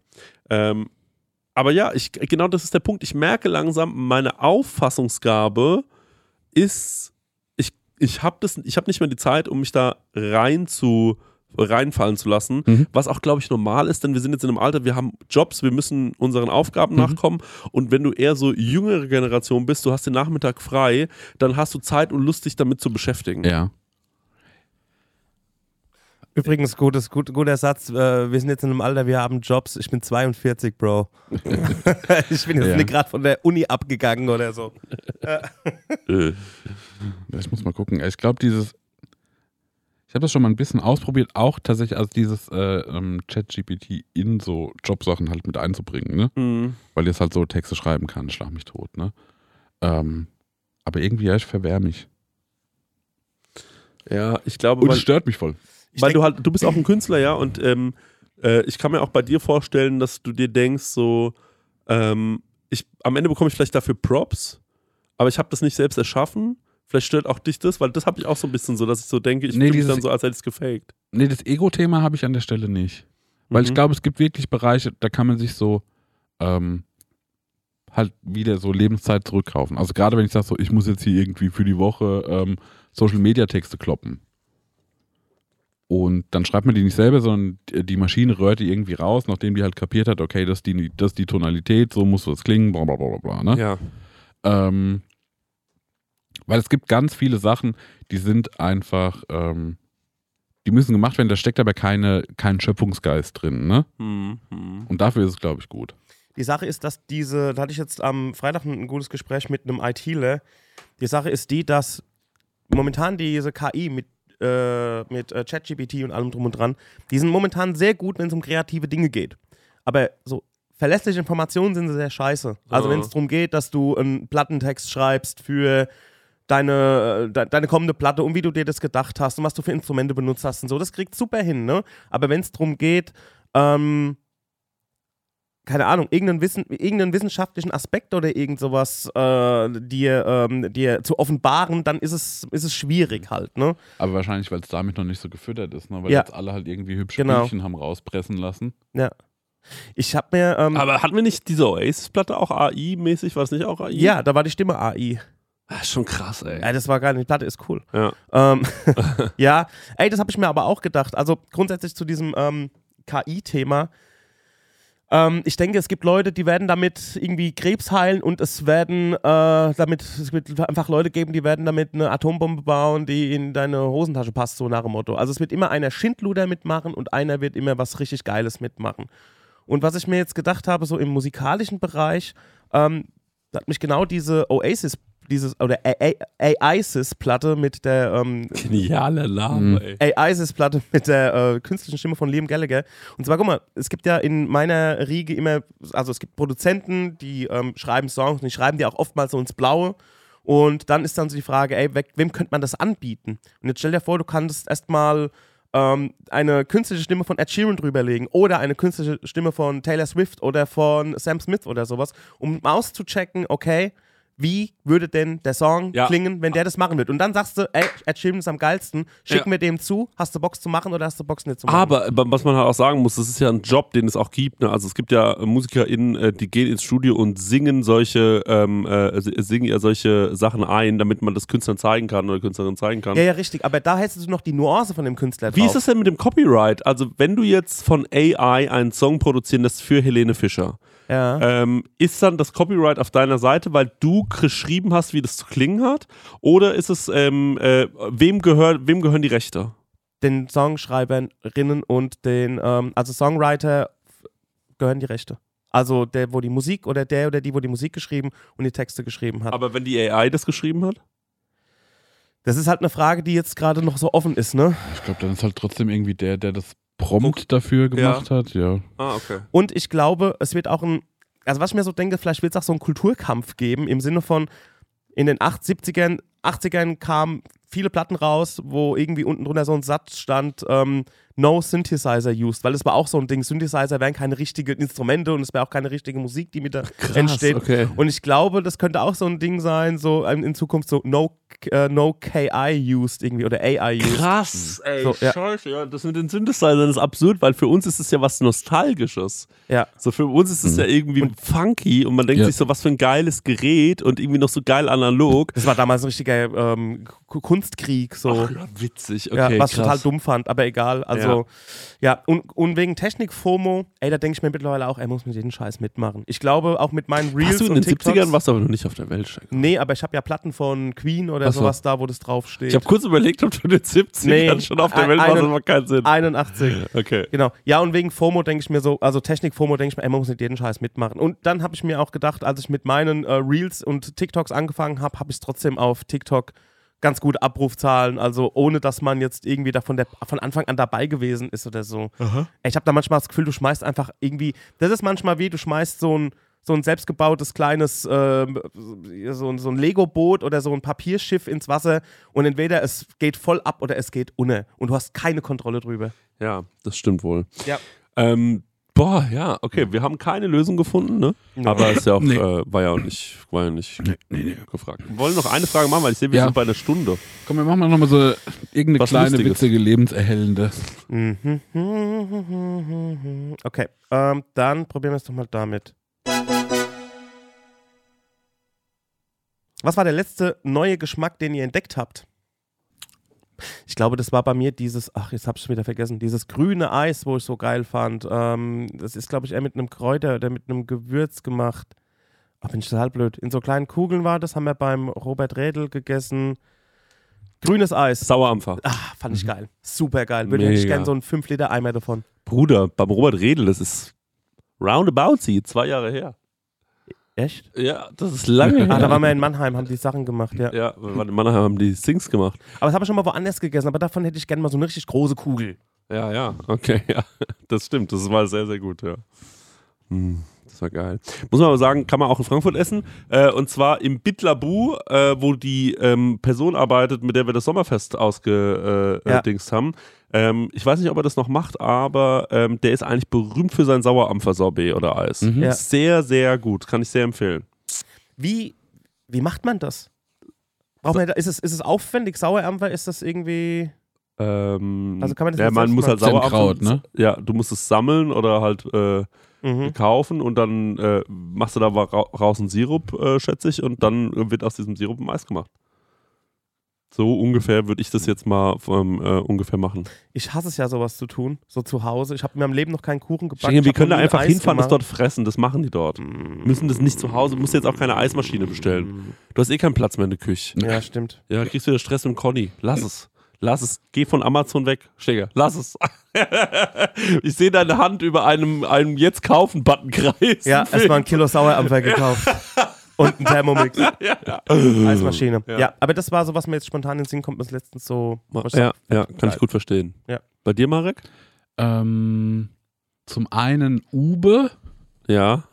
Ähm, aber ja, ich, genau das ist der Punkt. Ich merke langsam, meine Auffassungsgabe ist, ich, ich habe hab nicht mehr die Zeit, um mich da rein zu reinfallen zu lassen,
Mhm.
was auch, glaube ich, normal ist, denn wir sind jetzt in einem Alter, wir haben Jobs, wir müssen unseren Aufgaben
Mhm.
nachkommen und wenn du eher so jüngere Generation bist, du hast den Nachmittag frei, dann hast du Zeit und Lust, dich damit zu beschäftigen.
Ja.
Übrigens, gutes, gut, guter Satz. Äh, wir sind jetzt in einem Alter, wir haben Jobs. Ich bin 42, Bro. [LAUGHS] ich bin jetzt
Ja.
nicht gerade von der Uni abgegangen oder so.
Äh,
Ich muss mal gucken. Ich glaube, dieses. Ich habe das schon mal ein bisschen ausprobiert, auch tatsächlich, also dieses äh, ähm, Chat-GPT in so Jobsachen halt mit einzubringen, ne?
mh.
Weil jetzt halt so Texte schreiben kann, schlag mich tot, ne? Ähm, aber irgendwie, ja, ich verwehr mich.
Ja, ich glaube,
Und es stört mich voll.
Ich
weil
denk-
du halt, du bist auch ein Künstler, ja, und ähm, äh, ich kann mir auch bei dir vorstellen, dass du dir denkst, so, ähm, ich, am Ende bekomme ich vielleicht dafür Props, aber ich habe das nicht selbst erschaffen. Vielleicht stört auch dich das, weil das habe ich auch so ein bisschen so, dass ich so denke, ich
Nee,
fühle mich dann so, als hätte ich es gefaked.
Nee, das Ego-Thema habe ich an der Stelle nicht. Weil ich
Mhm.
glaube, es gibt wirklich Bereiche, da kann man sich so ähm, halt wieder so Lebenszeit zurückkaufen. Also gerade wenn ich sage, so, ich muss jetzt hier irgendwie für die Woche ähm, Social-Media-Texte kloppen. Und dann schreibt man die nicht selber, sondern die Maschine rührt die irgendwie raus, nachdem die halt kapiert hat, okay, das ist die, das ist die Tonalität, so muss das klingen, bla bla bla bla. bla ne?
Ja.
Ähm, weil es gibt ganz viele Sachen, die sind einfach, ähm, die müssen gemacht werden, da steckt aber keine, kein Schöpfungsgeist drin, ne?
Hm, hm.
Und dafür ist es, glaube ich, gut.
Die Sache ist, dass diese, da hatte ich jetzt am Freitag ein, ein gutes Gespräch mit einem ITler. Die Sache ist die, dass momentan diese KI mit, äh, mit äh, ChatGPT und allem drum und dran, die sind momentan sehr gut, wenn es um kreative Dinge geht. Aber so verlässliche Informationen sind sehr scheiße. Also wenn es darum geht, dass du einen Plattentext schreibst für deine, äh, de, deine kommende Platte und wie du dir das gedacht hast und was du für Instrumente benutzt hast und so, das kriegt super hin, ne? Aber wenn es darum geht, ähm, keine Ahnung, irgendeinen, Wissen, irgendeinen wissenschaftlichen Aspekt oder irgend sowas äh, dir, ähm, dir zu offenbaren, dann ist es, ist es schwierig halt, ne?
Aber wahrscheinlich, weil es damit noch nicht so gefüttert ist, ne? Weil
Ja.
jetzt alle halt irgendwie hübsche
Genau.
Bildchen haben rauspressen lassen.
Ja. Ich habe mir, ähm,
Aber hatten wir nicht diese Oasis-Platte auch AI-mäßig? War das nicht auch AI?
ja, da war die Stimme AI.
Ah, schon krass, ey.
Ja, das war geil, die Platte ist cool.
Ja.
Ähm, [LAUGHS] [LAUGHS] ja, ey, das habe ich mir aber auch gedacht. Also grundsätzlich zu diesem ähm, KI-Thema. Ähm, ich denke, es gibt Leute, die werden damit irgendwie Krebs heilen und es werden äh, damit, es wird einfach Leute geben, die werden damit eine Atombombe bauen, die in deine Hosentasche passt, so nach dem Motto. Also es wird immer einer Schindluder mitmachen und einer wird immer was richtig Geiles mitmachen. Und was ich mir jetzt gedacht habe, so im musikalischen Bereich, ähm, hat mich genau diese Oasis, dieses, oder AISIS-Platte mit der ähm,
Genialer Name,
Mhm.
ey.
AISIS-Platte mit der äh, künstlichen Stimme von Liam Gallagher. Und zwar, guck mal, es gibt ja in meiner Riege immer, also es gibt Produzenten, die ähm, schreiben Songs und die schreiben die auch oftmals so ins Blaue. Und dann ist dann so die Frage, ey, we wem könnte man das anbieten? Und jetzt stell dir vor, du kannst erstmal ähm, eine künstliche Stimme von Ed Sheeran drüberlegen oder eine künstliche Stimme von Taylor Swift oder von Sam Smith oder sowas, um auszuchecken, okay, wie würde denn der Song
Ja.
klingen, wenn der das machen würde? Und dann sagst du, ey, Ed Sheeran ist am geilsten, schicken wir dem zu, hast du Box zu machen oder hast du Box nicht zu machen?
Aber äh, was man halt auch sagen muss, das ist ja ein Job, den es auch gibt. Ne? Also es gibt ja äh, MusikerInnen, äh, die gehen ins Studio und singen solche, ähm, äh, singen ja solche Sachen ein, damit man das Künstlern zeigen kann oder Künstlerin zeigen kann.
ja, ja, richtig, aber da hättest du noch die Nuance von dem Künstler
Wie
drauf.
ist das denn mit dem Copyright? Also wenn du jetzt von AI einen Song produzieren lässt für Helene Fischer,
Ja.
ähm, ist dann das Copyright auf deiner Seite, weil du geschrieben hast, wie das zu klingen hat? Oder ist es, ähm, äh, wem, gehört, wem gehören die Rechte?
den Songschreiberinnen und den, ähm, also Songwriter gehören die Rechte. Also der, wo die Musik oder der oder die, wo die Musik geschrieben und die Texte geschrieben hat.
Aber wenn die AI das geschrieben hat?
das ist halt eine Frage, die jetzt gerade noch so offen ist, ne?
Ich glaube, dann ist halt trotzdem irgendwie der, der das Prompt dafür gemacht hat, ja.
Ah, okay.
Und ich glaube, es wird auch ein, also was ich mir so denke, vielleicht wird es auch so einen Kulturkampf geben, im Sinne von, in den 8, 70ern, 80ern kamen viele Platten raus, wo irgendwie unten drunter so ein Satz stand, ähm, no synthesizer used, weil es war auch so ein Ding, Synthesizer wären keine richtigen Instrumente und es wäre auch keine richtige Musik, die mit da entsteht.
okay.
Und ich glaube, das könnte auch so ein Ding sein, so ähm, in Zukunft so no, äh, no KI used irgendwie oder AI used.
Krass, ey,
So, ja.
scheiße, ja, das mit den Synthesizern ist absurd, weil für uns ist es ja was Nostalgisches.
Ja.
So für uns ist es ja irgendwie funky und man denkt
Ja.
sich so, was für ein geiles Gerät und irgendwie noch so geil analog.
Das war damals ein richtiger ähm, Kunstkrieg, so.
Ach, ja, witzig, okay,
ja, was
krass.
total dumm fand, aber egal. Also, ja, und, und wegen Technik-FOMO, ey, da denke ich mir mittlerweile auch, er muss mit jedem Scheiß mitmachen. Ich glaube, auch mit meinen Reels
Hast du in den
TikToks.
70ern warst du aber noch nicht auf der Welt, Stecker.
Nee, aber ich habe ja Platten von Queen oder
so.
sowas da, wo das draufsteht.
Ich habe kurz überlegt, ob du in den 70ern
Nee,
schon auf der Welt warst, aber macht keinen Sinn.
81. [LAUGHS]
Okay.
Genau. Ja, und wegen FOMO denke ich mir so, also Technik-FOMO denke ich mir, ey, man muss nicht jeden Scheiß mitmachen. Und dann habe ich mir auch gedacht, als ich mit meinen äh, Reels und TikToks angefangen habe, habe ich trotzdem auf TikTok ganz gute Abrufzahlen, also ohne dass man jetzt irgendwie davon der, von Anfang an dabei gewesen ist oder so. Ey, Ich habe da manchmal das Gefühl, du schmeißt einfach irgendwie, das ist manchmal wie, du schmeißt so ein, so ein selbstgebautes kleines, ähm, so, ein- so ein Lego-Boot oder so ein Papierschiff ins Wasser und entweder es geht voll ab oder es geht unter und du hast keine Kontrolle drüber.
Ja, das stimmt wohl.
Ja.
Ähm, boah, ja, okay, wir haben keine Lösung gefunden, ne? Aber ist ja auch,
Nee.
äh, war ja auch nicht, war ja nicht gefragt. Wir wollen noch eine Frage machen, weil ich sehe, wir
Ja.
sind bei einer Stunde.
Komm, wir machen mal nochmal so irgendeine
Was
kleine,
Lustiges.
witzige, lebenserhellende.
Okay, ähm, dann probieren wir es doch mal damit. Was war der letzte neue Geschmack, den ihr entdeckt habt? Ich glaube, das war bei mir dieses, ach, jetzt habe ich es wieder vergessen, dieses grüne Eis, wo ich so geil fand. Ähm, das ist, glaube ich, eher mit einem Kräuter oder mit einem Gewürz gemacht. Ach, bin ich total blöd. In so kleinen Kugeln war das, haben wir beim Robert Redl gegessen. Grünes Eis.
Sauerampfer.
Ah, fand ich geil. Super geil. Würde ich gerne so einen 5-Liter-Eimer davon.
Bruder, beim Robert Redel, das ist roundabout sie, zwei Jahre her.
Echt?
Ja, das ist lange her.
Ah, da waren wir in Mannheim, haben die Sachen gemacht, ja.
ja, wir waren in Mannheim, haben die Sings gemacht.
Aber das habe ich schon mal woanders gegessen, aber davon hätte ich gerne mal so eine richtig große Kugel.
Ja, ja, okay, ja. Das stimmt, das war sehr, sehr gut, ja. Hm, das war geil. Muss man aber sagen, kann man auch in Frankfurt essen. Äh, und zwar im Bitlabu, äh, wo die ähm, Person arbeitet, mit der wir das Sommerfest ausgedingst äh,
Ja.
äh, dingst haben. Ähm, ich weiß nicht, ob er das noch macht, aber ähm, der ist eigentlich berühmt für sein Sauerampfer-Sorbet oder Eis.
Mhm.
Ja.
Sehr, sehr gut. Kann ich sehr empfehlen.
Wie, wie macht man das? Braucht man ist, es, ist es aufwendig? Sauerampfer? Ist das irgendwie.
Ähm,
Also kann man das
ja, man muss halt? Sauerampfer.
Kraut, ne?
Ja, du musst es sammeln oder halt äh,
Mhm.
kaufen und dann äh, machst du da raus einen Sirup, äh, schätze ich, und dann wird aus diesem Sirup ein Eis gemacht. So ungefähr würde ich das jetzt mal ähm, äh, ungefähr machen.
Ich hasse es ja, sowas zu tun. So zu Hause. Ich habe in meinem Leben noch keinen Kuchen gebacken.
Schengen, wir können da einfach
Eis
hinfahren, das
gemacht.
dort fressen. Das machen die dort. Müssen das nicht zu Hause, musst jetzt auch keine Eismaschine bestellen. Du hast eh keinen Platz mehr in der Küche.
Ja, stimmt.
Ja, kriegst wieder Stress mit Conny. Lass es. Lass es. Geh von Amazon weg. Steger, lass es. [LAUGHS] ich sehe deine Hand über einem, einem Jetzt kaufen-Button kreisen.
Ja, [LAUGHS] erstmal ein Kilo Sauerampfer gekauft. [LAUGHS] Und ein Thermomix. [LAUGHS] Eismaschine. Ja.
Ja.
aber das war so, was mir jetzt spontan in den Sinn kommt, was letztens so.
Ja, ja, kann ich gut verstehen.
Ja.
Bei dir, Marek?
Ähm, zum einen Ube
Ja.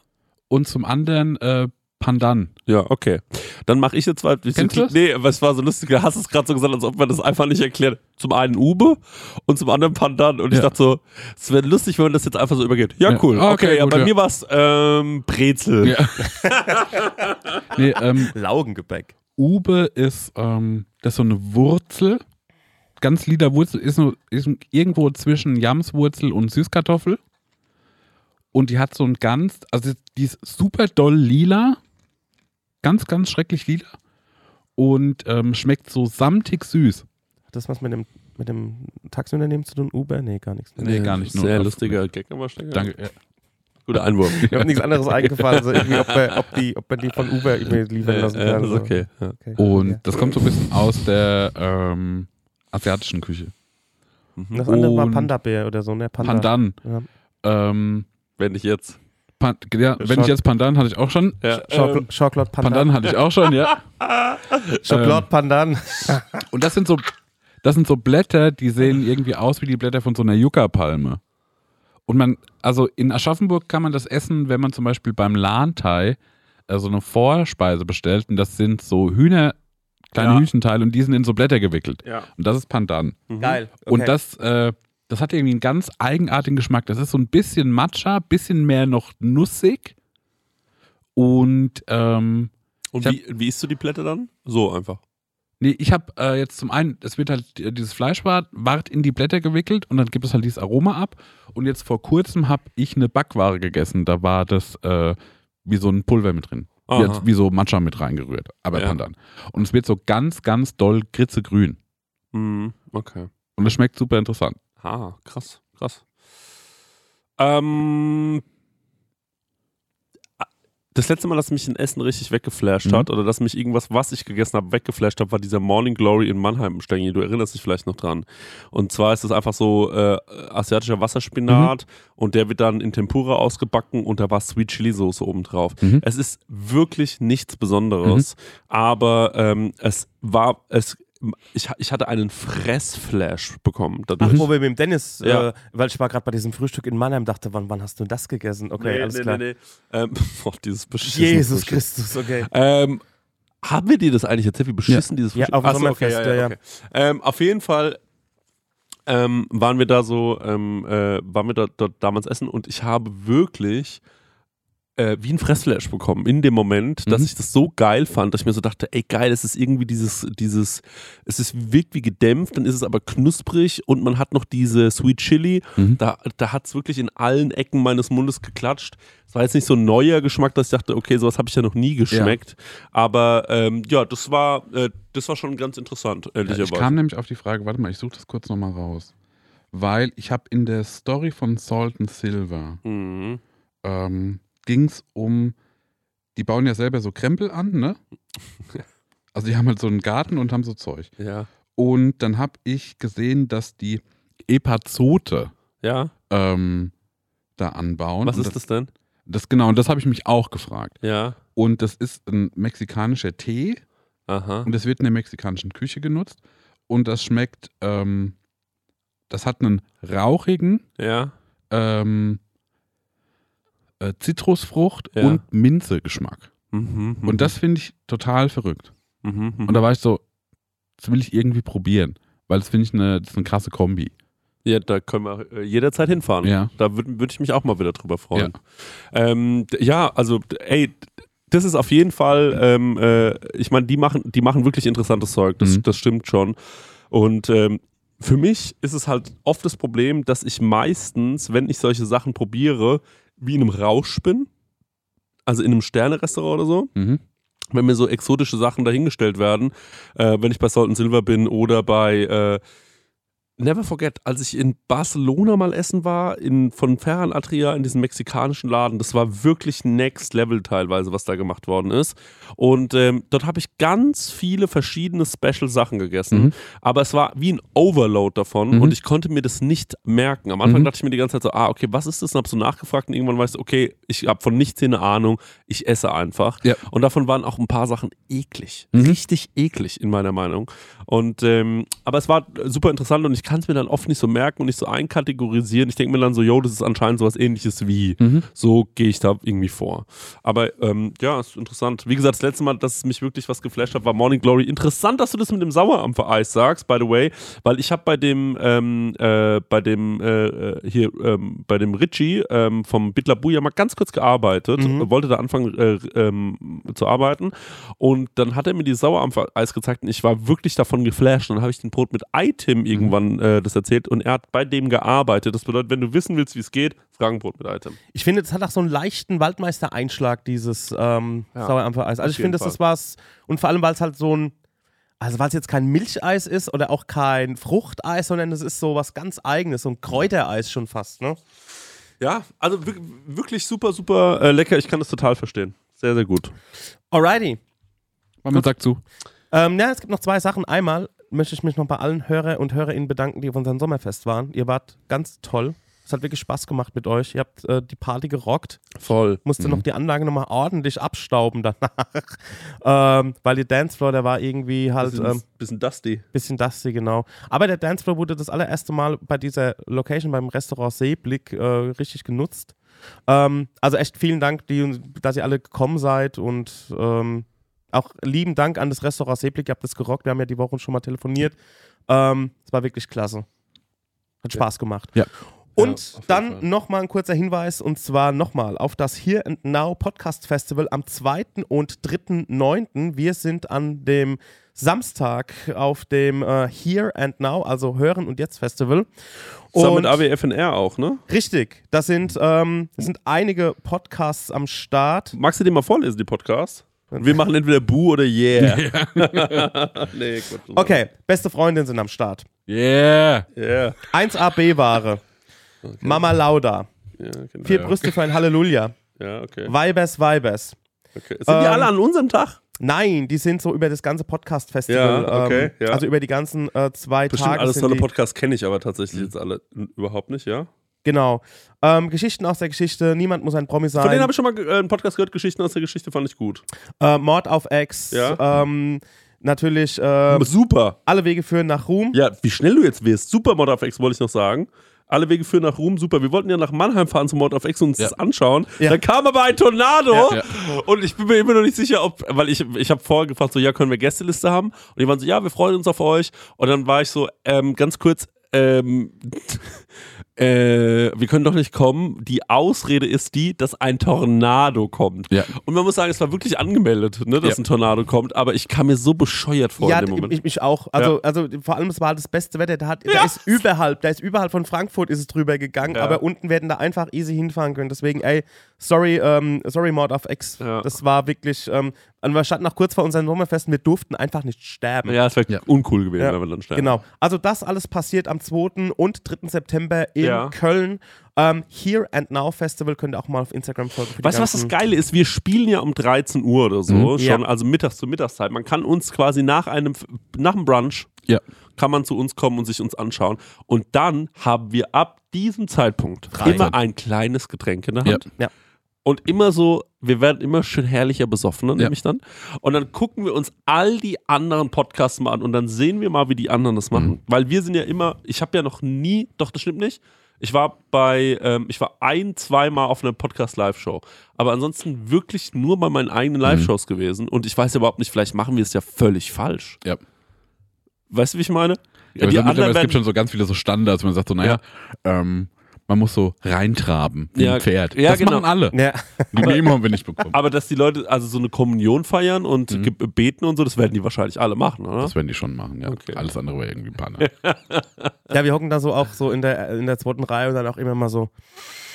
und zum anderen äh, Pandan.
Ja, okay. Dann mache ich jetzt mal.
Kennst du das?
Nee, aber es war so lustig. Du hast es gerade so gesagt, als ob man das einfach nicht erklärt. Zum einen Ube und zum anderen Pandan. Und ich
Ja.
dachte so, es wäre lustig, wenn man das jetzt einfach so übergeht. Ja,
Ja.
cool.
Okay,
Okay, ja,
gut,
bei
ja.
mir war es ähm, Brezel.
Ja. [LAUGHS] nee, ähm,
Laugengebäck.
Ube ist, ähm, das ist so eine Wurzel, ganz lila Wurzel, ist, nur, ist irgendwo zwischen Jamswurzel und Süßkartoffel. Und die hat so ein ganz, also die ist super doll lila, ganz, ganz schrecklich lila und ähm, schmeckt so samtig süß.
Hat das was mit dem, mit dem Taxiunternehmen zu tun? Uber? Nee, gar nichts.
Nee, gar nicht.
Sehr lustiger Gag, aber Stenger.
Danke. Ja.
Guter Einwurf. [LAUGHS]
Mir hat nichts anderes eingefallen, also irgendwie, ob, wir, ob, die, ob man die von Uber irgendwie liefern
Ja,
lassen
ja,
kann.
das ist okay. Ja.
Okay.
Und
Ja.
das kommt so ein bisschen aus der ähm, asiatischen Küche.
Mhm.
Das andere war
Und-
Panda-Bär oder so, ne? Panda.
Pandan.
Ja.
Ähm,
Wenn nicht jetzt.
Pan ja, wenn
Schock-
ich jetzt Pandan hatte ich auch schon.
Ja, ähm,
Chocolate Pandan.
Pandan hatte ich auch schon, ja. [LAUGHS]
Chocolate Pandan.
Und das sind so, das sind so Blätter, die sehen irgendwie aus wie die Blätter von so einer Yucca-Palme. Und man, also in Aschaffenburg kann man das essen, wenn man zum Beispiel beim Lahnthai äh, so eine Vorspeise bestellt. Und das sind so Hühner, kleine
Ja.
Hühnchenteile und die sind in so Blätter gewickelt.
ja.
Und das ist Pandan.
Mhm.
Geil. Okay.
Und das, äh, das hat irgendwie einen ganz eigenartigen Geschmack. Das ist so ein bisschen Matcha, bisschen mehr noch nussig. Und ähm,
Und wie, wie isst du die Blätter dann? So einfach.
Nee, ich habe äh, jetzt zum einen, es wird halt äh, dieses Fleischwart wart in die Blätter gewickelt und dann gibt es halt dieses Aroma ab. Und jetzt vor kurzem habe ich eine Backware gegessen. Da war das äh, wie so ein Pulver mit drin. Wie, wie so Matcha mit reingerührt. Aber
Ja.
Pandan. Und es wird so ganz, ganz doll gritzegrün.
Mhm. Okay.
Und es schmeckt super interessant.
Ah, krass, krass. Ähm, das letzte Mal, dass mich ein Essen richtig weggeflasht
Mhm.
hat oder dass mich irgendwas, was ich gegessen habe, weggeflasht hat, war dieser Morning Glory in Mannheim, Stengi. Du erinnerst dich vielleicht noch dran. Und zwar ist es einfach so äh, asiatischer Wasserspinat und der wird dann in Tempura ausgebacken und da war Sweet Chili Soße oben drauf.
Mhm.
Es ist wirklich nichts Besonderes, aber ähm, es war, es, ich, ich hatte einen Fressflash bekommen dadurch.
Ach, wo wir mit dem Dennis,
Ja.
äh, weil ich war gerade bei diesem Frühstück in Mannheim, dachte, wann, wann hast du das gegessen? Okay, alles klar.
nee. Ähm, [LAUGHS] boah, dieses beschissene
Jesus
Frühstück.
Christus, okay.
Ähm, haben wir dir das eigentlich erzählt, wie beschissen dieses
Ja,
Frühstück
auf dem
Ach so,
Sommerfest, ja, ja.
okay. Ähm, auf jeden Fall ähm, waren wir da so, ähm, äh, waren wir da, dort damals essen und ich habe wirklich äh, wie ein Fressflash bekommen in dem Moment, dass
Mhm.
ich das so geil fand, dass ich mir so dachte, ey geil, es ist irgendwie dieses, dieses, es ist wirkt wie gedämpft, dann ist es aber knusprig und man hat noch diese Sweet Chili,
Mhm.
da, da hat es wirklich in allen Ecken meines Mundes geklatscht. Es war jetzt nicht so ein neuer Geschmack, dass ich dachte, okay, sowas habe ich ja noch nie geschmeckt. Aber ähm, ja, das war, äh, das war schon ganz interessant,
Ja,
ehrlicherweise.
ich kam nämlich auf die Frage, warte mal, ich suche das kurz nochmal raus. Weil ich habe in der Story von Salt and Silver
mhm.
ähm, ging es um, die bauen ja selber so Krempel an, ne? [LAUGHS] Also die haben halt so einen Garten und haben so Zeug.
Ja.
Und dann habe ich gesehen, dass die Epazote
Ja.
ähm, da anbauen.
Was
Und
ist das denn?
Das genau, und das habe ich mich auch gefragt.
Ja.
Und das ist ein mexikanischer Tee
Aha.
und das wird in der mexikanischen Küche genutzt. Und das schmeckt, ähm, das hat einen rauchigen
Ja.
ähm, äh, Zitrusfrucht
Ja.
und Minze-Geschmack.
Mhm, mhm,
Und das finde ich total verrückt.
Mhm, mhm.
Und da war ich so, das will ich irgendwie probieren, weil das finde ich eine, das ist eine krasse Kombi.
Ja, da können wir äh, jederzeit hinfahren.
Ja.
Da würde würd ich mich auch mal wieder drüber freuen.
Ja.
Ähm, ja, also, ey, das ist auf jeden Fall, ähm, äh, ich meine, die machen, die machen wirklich interessantes Zeug, das,
Mhm.
das stimmt schon. Und ähm, für mich ist es halt oft das Problem, dass ich meistens, wenn ich solche Sachen probiere, wie in einem Rausch bin. Also in einem Sterne-Restaurant oder so
Mhm.
wenn mir so exotische Sachen dahingestellt werden, äh, wenn ich bei Salt and Silver bin oder bei äh, Never forget, als ich in Barcelona mal essen war, in, von Ferran Adria in diesem mexikanischen Laden, das war wirklich next level teilweise, was da gemacht worden ist. Und ähm, dort habe ich ganz viele verschiedene Special-Sachen gegessen.
Mhm.
Aber es war wie ein Overload davon
Mhm.
und ich konnte mir das nicht merken. Am Anfang
Mhm.
dachte ich mir die ganze Zeit so, ah, okay, was ist das? Und habe so nachgefragt und irgendwann weißt du, okay, ich habe von nichts hier eine Ahnung, ich esse einfach.
Ja.
Und davon waren auch ein paar Sachen eklig.
Mhm.
Richtig eklig in meiner Meinung. Und ähm, aber es war super interessant und ich kann es mir dann oft nicht so merken und nicht so einkategorisieren. Ich denke mir dann so, yo, das ist anscheinend sowas ähnliches wie.
Mhm.
So gehe ich da irgendwie vor. Aber ähm, ja, ist interessant. Wie gesagt, das letzte Mal, dass es mich wirklich was geflasht hat, war Morning Glory. Interessant, dass du das mit dem Sauerampfer-Eis sagst, by the way, weil ich habe bei dem, ähm, äh, bei dem, äh, äh, hier, ähm, bei dem Richie ähm, vom ja mal ganz kurz gearbeitet,
Mhm.
wollte da anfangen äh, ähm, zu arbeiten und dann hat er mir dieses Sauerampfer-Eis gezeigt und ich war wirklich davon geflasht. Und dann habe ich den Brot mit Item irgendwann äh, das erzählt und er hat bei dem gearbeitet. Das bedeutet, wenn du wissen willst, wie es geht, Fragenbrot mit Item.
Ich finde, es hat auch so einen leichten Waldmeister-Einschlag, dieses ähm,
Ja,
Sauerampfer-Eis. Also ich finde, das ist was, und vor allem, weil es halt so ein, also weil es jetzt kein Milcheis ist oder auch kein Fruchteis, sondern es ist so was ganz Eigenes, so ein Kräutereis schon fast, ne?
Ja, also wir- wirklich super, super äh, lecker. Ich kann das total verstehen. Sehr, sehr gut.
Alrighty.
Man sagt zu.
Ähm, ja, es gibt noch zwei Sachen. Einmal möchte ich mich noch bei allen Hörer und Hörerinnen bedanken, die auf unserem Sommerfest waren. Ihr wart ganz toll. Es hat wirklich Spaß gemacht mit euch. Ihr habt äh, die Party gerockt.
Voll.
Musste noch die Anlage nochmal ordentlich abstauben danach. [LAUGHS] ähm, weil die Dancefloor, der war irgendwie halt
Bisschen,
ähm,
bisschen dusty.
bisschen dusty, genau. Aber der Dancefloor wurde das allererste Mal bei dieser Location beim Restaurant Seeblick äh, richtig genutzt. Ähm, also echt vielen Dank, die, dass ihr alle gekommen seid und ähm, auch lieben Dank an das Restaurant Seeblick. Ihr habt das gerockt. Wir haben ja die Woche schon mal telefoniert. Ähm, Es war wirklich klasse. Hat Spaß gemacht.
Ja.
Und
Ja,
dann nochmal ein kurzer Hinweis und zwar nochmal auf das Here and Now Podcast Festival am 2. und 3.9. Wir sind an dem Samstag auf dem äh, Here and Now, also Hören und Jetzt Festival.
Zusammen mit AWFNR auch, ne?
richtig, das sind, ähm, das sind einige Podcasts am Start.
Magst du den mal vorlesen, die Podcast? Wir machen entweder Bu oder Yeah. [LAUGHS] nee, Gott.
Okay, beste Freundinnen sind am Start.
Yeah.
Yeah.
1AB-Ware. Mama Lauda.
Ja, genau.
Vier Brüste für ein Halleluja.
Ja, okay.
Weibers, Weibers.
okay. Sind die
Ähm,
alle an unserem Tag?
Nein, die sind so über das ganze Podcast-Festival.
Ja, okay,
ähm,
ja.
Also über die ganzen äh, zwei
Bestimmt
Tage.
alles tolle
die,
Podcasts kenne ich aber tatsächlich jetzt alle überhaupt nicht, ja?
Genau. Ähm, Geschichten aus der Geschichte. Niemand muss ein Promi sein.
Von denen habe ich schon mal äh, einen Podcast gehört, Geschichten aus der Geschichte fand ich gut.
äh, Mord auf Ex.
Ja.
Ähm, natürlich äh,
Super.
alle Wege führen nach Ruhm.
Ja, wie schnell du jetzt wirst. Super Mod of X wollte ich noch sagen. Alle Wege führen nach Ruhm, super. Wir wollten ja nach Mannheim fahren zum Mod of X und uns
Ja.
das anschauen.
Ja.
Dann kam aber ein Tornado
Ja, ja.
und ich bin mir immer noch nicht sicher, ob, weil ich, ich habe vorher gefragt, so, ja, können wir Gästeliste haben? Und die waren so, ja, wir freuen uns auf euch. Und dann war ich so, ähm, ganz kurz, ähm, äh, wir können doch nicht kommen. Die Ausrede ist die, dass ein Tornado kommt.
Ja.
Und man muss sagen, es war wirklich angemeldet, ne, dass
Ja.
ein Tornado kommt, aber ich kam mir so bescheuert vor
Ja,
in dem Moment.
ich, ich auch. Also, also vor allem, es war halt das beste Wetter. Da, hat, da ist überhalb, da ist überhalb von Frankfurt ist es drüber gegangen,
Ja.
aber unten werden da einfach easy hinfahren können. Deswegen, ey, sorry, ähm, sorry Mord auf Ex.
Ja.
Das war wirklich, ähm, und wir standen noch kurz vor unseren Sommerfesten, wir durften einfach nicht sterben.
Ja, es wäre
Ja.
uncool gewesen,
Ja,
wenn wir dann sterben.
Genau. Also das alles passiert am 2. und 3. September in
Ja.
Köln. Ähm, Here and Now Festival könnt ihr auch mal auf Instagram folgen.
Weißt du, was das Geile ist? Wir spielen ja um 13 Uhr oder so,
Mhm.
schon,
Ja.
also mittags zur Mittagszeit. Man kann uns quasi nach einem, nach dem Brunch,
Ja.
kann man zu uns kommen und sich uns anschauen. Und dann haben wir ab diesem Zeitpunkt
Freizeit.
immer ein kleines Getränk in der Hand.
Ja.
Und immer so, wir werden immer schön herrlicher besoffener,
Ja.
nämlich dann. Und dann gucken wir uns all die anderen Podcasts mal an und dann sehen wir mal, wie die anderen das machen. Weil wir sind ja immer, ich habe ja noch nie, doch, das stimmt nicht. Ich war bei, ähm, ich war ein, zweimal auf einer Podcast-Live-Show. Aber ansonsten wirklich nur bei meinen eigenen Live-Shows gewesen. Und ich weiß ja überhaupt nicht, vielleicht machen wir es ja völlig falsch.
Ja.
Weißt du, wie ich meine?
Ja, aber
die anderen
es gibt schon so ganz viele so Standards, wo man sagt so, naja, ähm, man muss so reintraben wie
Ja,
ein Pferd.
ja,
das
genau.
machen alle.
Ja.
Die Memo haben wir nicht bekommen.
aber dass die Leute also so eine Kommunion feiern und
Mhm.
beten und so, das werden die wahrscheinlich alle machen, oder?
Das werden die schon machen, ja.
Okay.
Alles andere wäre irgendwie Panne. [LAUGHS]
ja, wir hocken da so auch so in der, in der zweiten Reihe und dann auch immer mal so.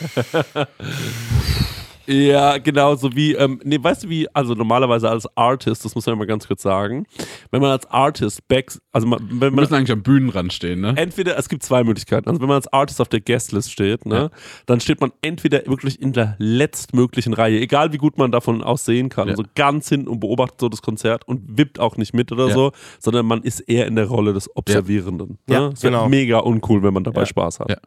[LAUGHS]
Ja, genau, so wie, ähm, nee, weißt du wie, also normalerweise als Artist, das muss man ja mal ganz kurz sagen, wenn man als Artist back, also man, wenn
Wir
man
müssen eigentlich am Bühnenrand stehen, ne?
entweder, es gibt zwei Möglichkeiten, also wenn man als Artist auf der Guestlist steht, ne,
Ja.
dann steht man entweder wirklich in der letztmöglichen Reihe, egal wie gut man davon aussehen kann,
Ja.
so ganz hinten und beobachtet so das Konzert und wippt auch nicht mit oder
Ja.
so, sondern man ist eher in der Rolle des Observierenden.
Ja,
ne? Wäre
genau.
mega uncool, wenn man dabei. Spaß hat.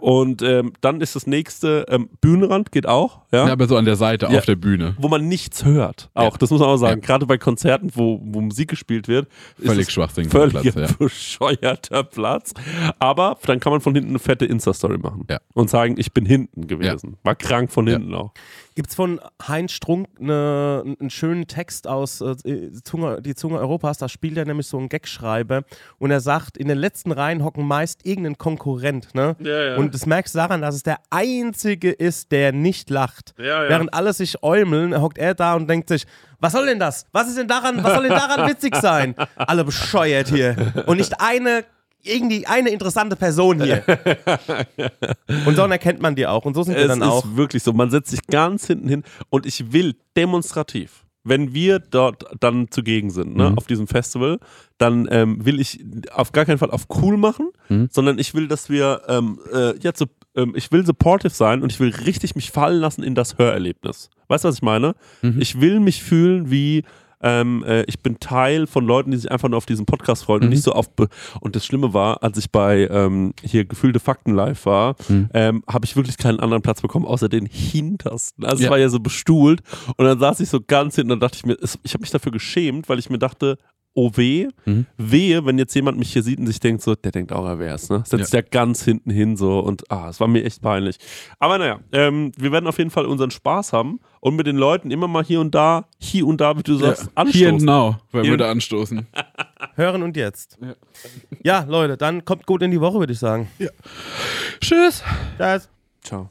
Und ähm, dann ist das nächste, ähm, Bühnenrand geht auch, ja.
Ja, aber so an der Seite,
Ja.
auf der Bühne.
wo man nichts hört. Auch, das muss man auch sagen. Gerade bei Konzerten, wo, wo Musik gespielt wird,
Völlig
ist es
schwachsinnig.
völlig
Platz,
bescheuerter Platz. Aber dann kann man von hinten eine fette Insta-Story machen und sagen, ich bin hinten gewesen. War krank von hinten auch.
Gibt es von Heinz Strunk eine, einen schönen Text aus äh, Zunge, Die Zunge Europas? Da spielt er nämlich so einen Gagschreiber und er sagt, in den letzten Reihen hocken meist irgendein Konkurrent. Ne?
Ja, ja.
Und das merkst du daran, dass es der Einzige ist, der nicht lacht.
Ja.
Während alle sich äumeln, hockt er da und denkt sich, was soll denn das? Was ist denn daran, was soll denn daran witzig sein? [LAUGHS] Alle bescheuert hier. Und nicht eine, irgendwie eine interessante Person hier. [LAUGHS] Und so erkennt man die auch. Und so sind wir
Es
dann auch.
ist wirklich so. Man setzt sich ganz hinten hin und ich will demonstrativ, wenn wir dort dann zugegen sind, ne,
Mhm.
auf diesem Festival, dann ähm, will ich auf gar keinen Fall auf cool machen,
Mhm.
sondern ich will, dass wir ähm, äh, jetzt so, ähm, ich will supportive sein und ich will richtig mich fallen lassen in das Hörerlebnis. Weißt du, was ich meine?
Mhm.
Ich will mich fühlen wie ähm, äh, ich bin Teil von Leuten, die sich einfach nur auf diesen Podcast freuen und
Mhm.
nicht so auf. Und das Schlimme war, als ich bei ähm, hier gefühlte Fakten live war,
Mhm.
ähm, habe ich wirklich keinen anderen Platz bekommen, außer den hintersten. Also es
Ja.
war ja so bestuhlt und dann saß ich so ganz hinten und dachte ich mir, es, ich habe mich dafür geschämt, weil ich mir dachte, oh weh,
Mhm.
wehe, wenn jetzt jemand mich hier sieht und sich denkt so, der denkt auch, er wär's, ne? Setzt ja. ganz hinten hin so und ah, es war mir echt peinlich. Aber naja, ähm, wir werden auf jeden Fall unseren Spaß haben und mit den Leuten immer mal hier und da, hier und da, wie du sagst,
Ja.
anstoßen.
Hier and now,
Hier
wir da anstoßen. [LAUGHS]
Hören und jetzt.
Ja.
Ja, Leute, dann kommt gut in die Woche, würde ich sagen.
Tschüss.
Tschüss.
Ciao.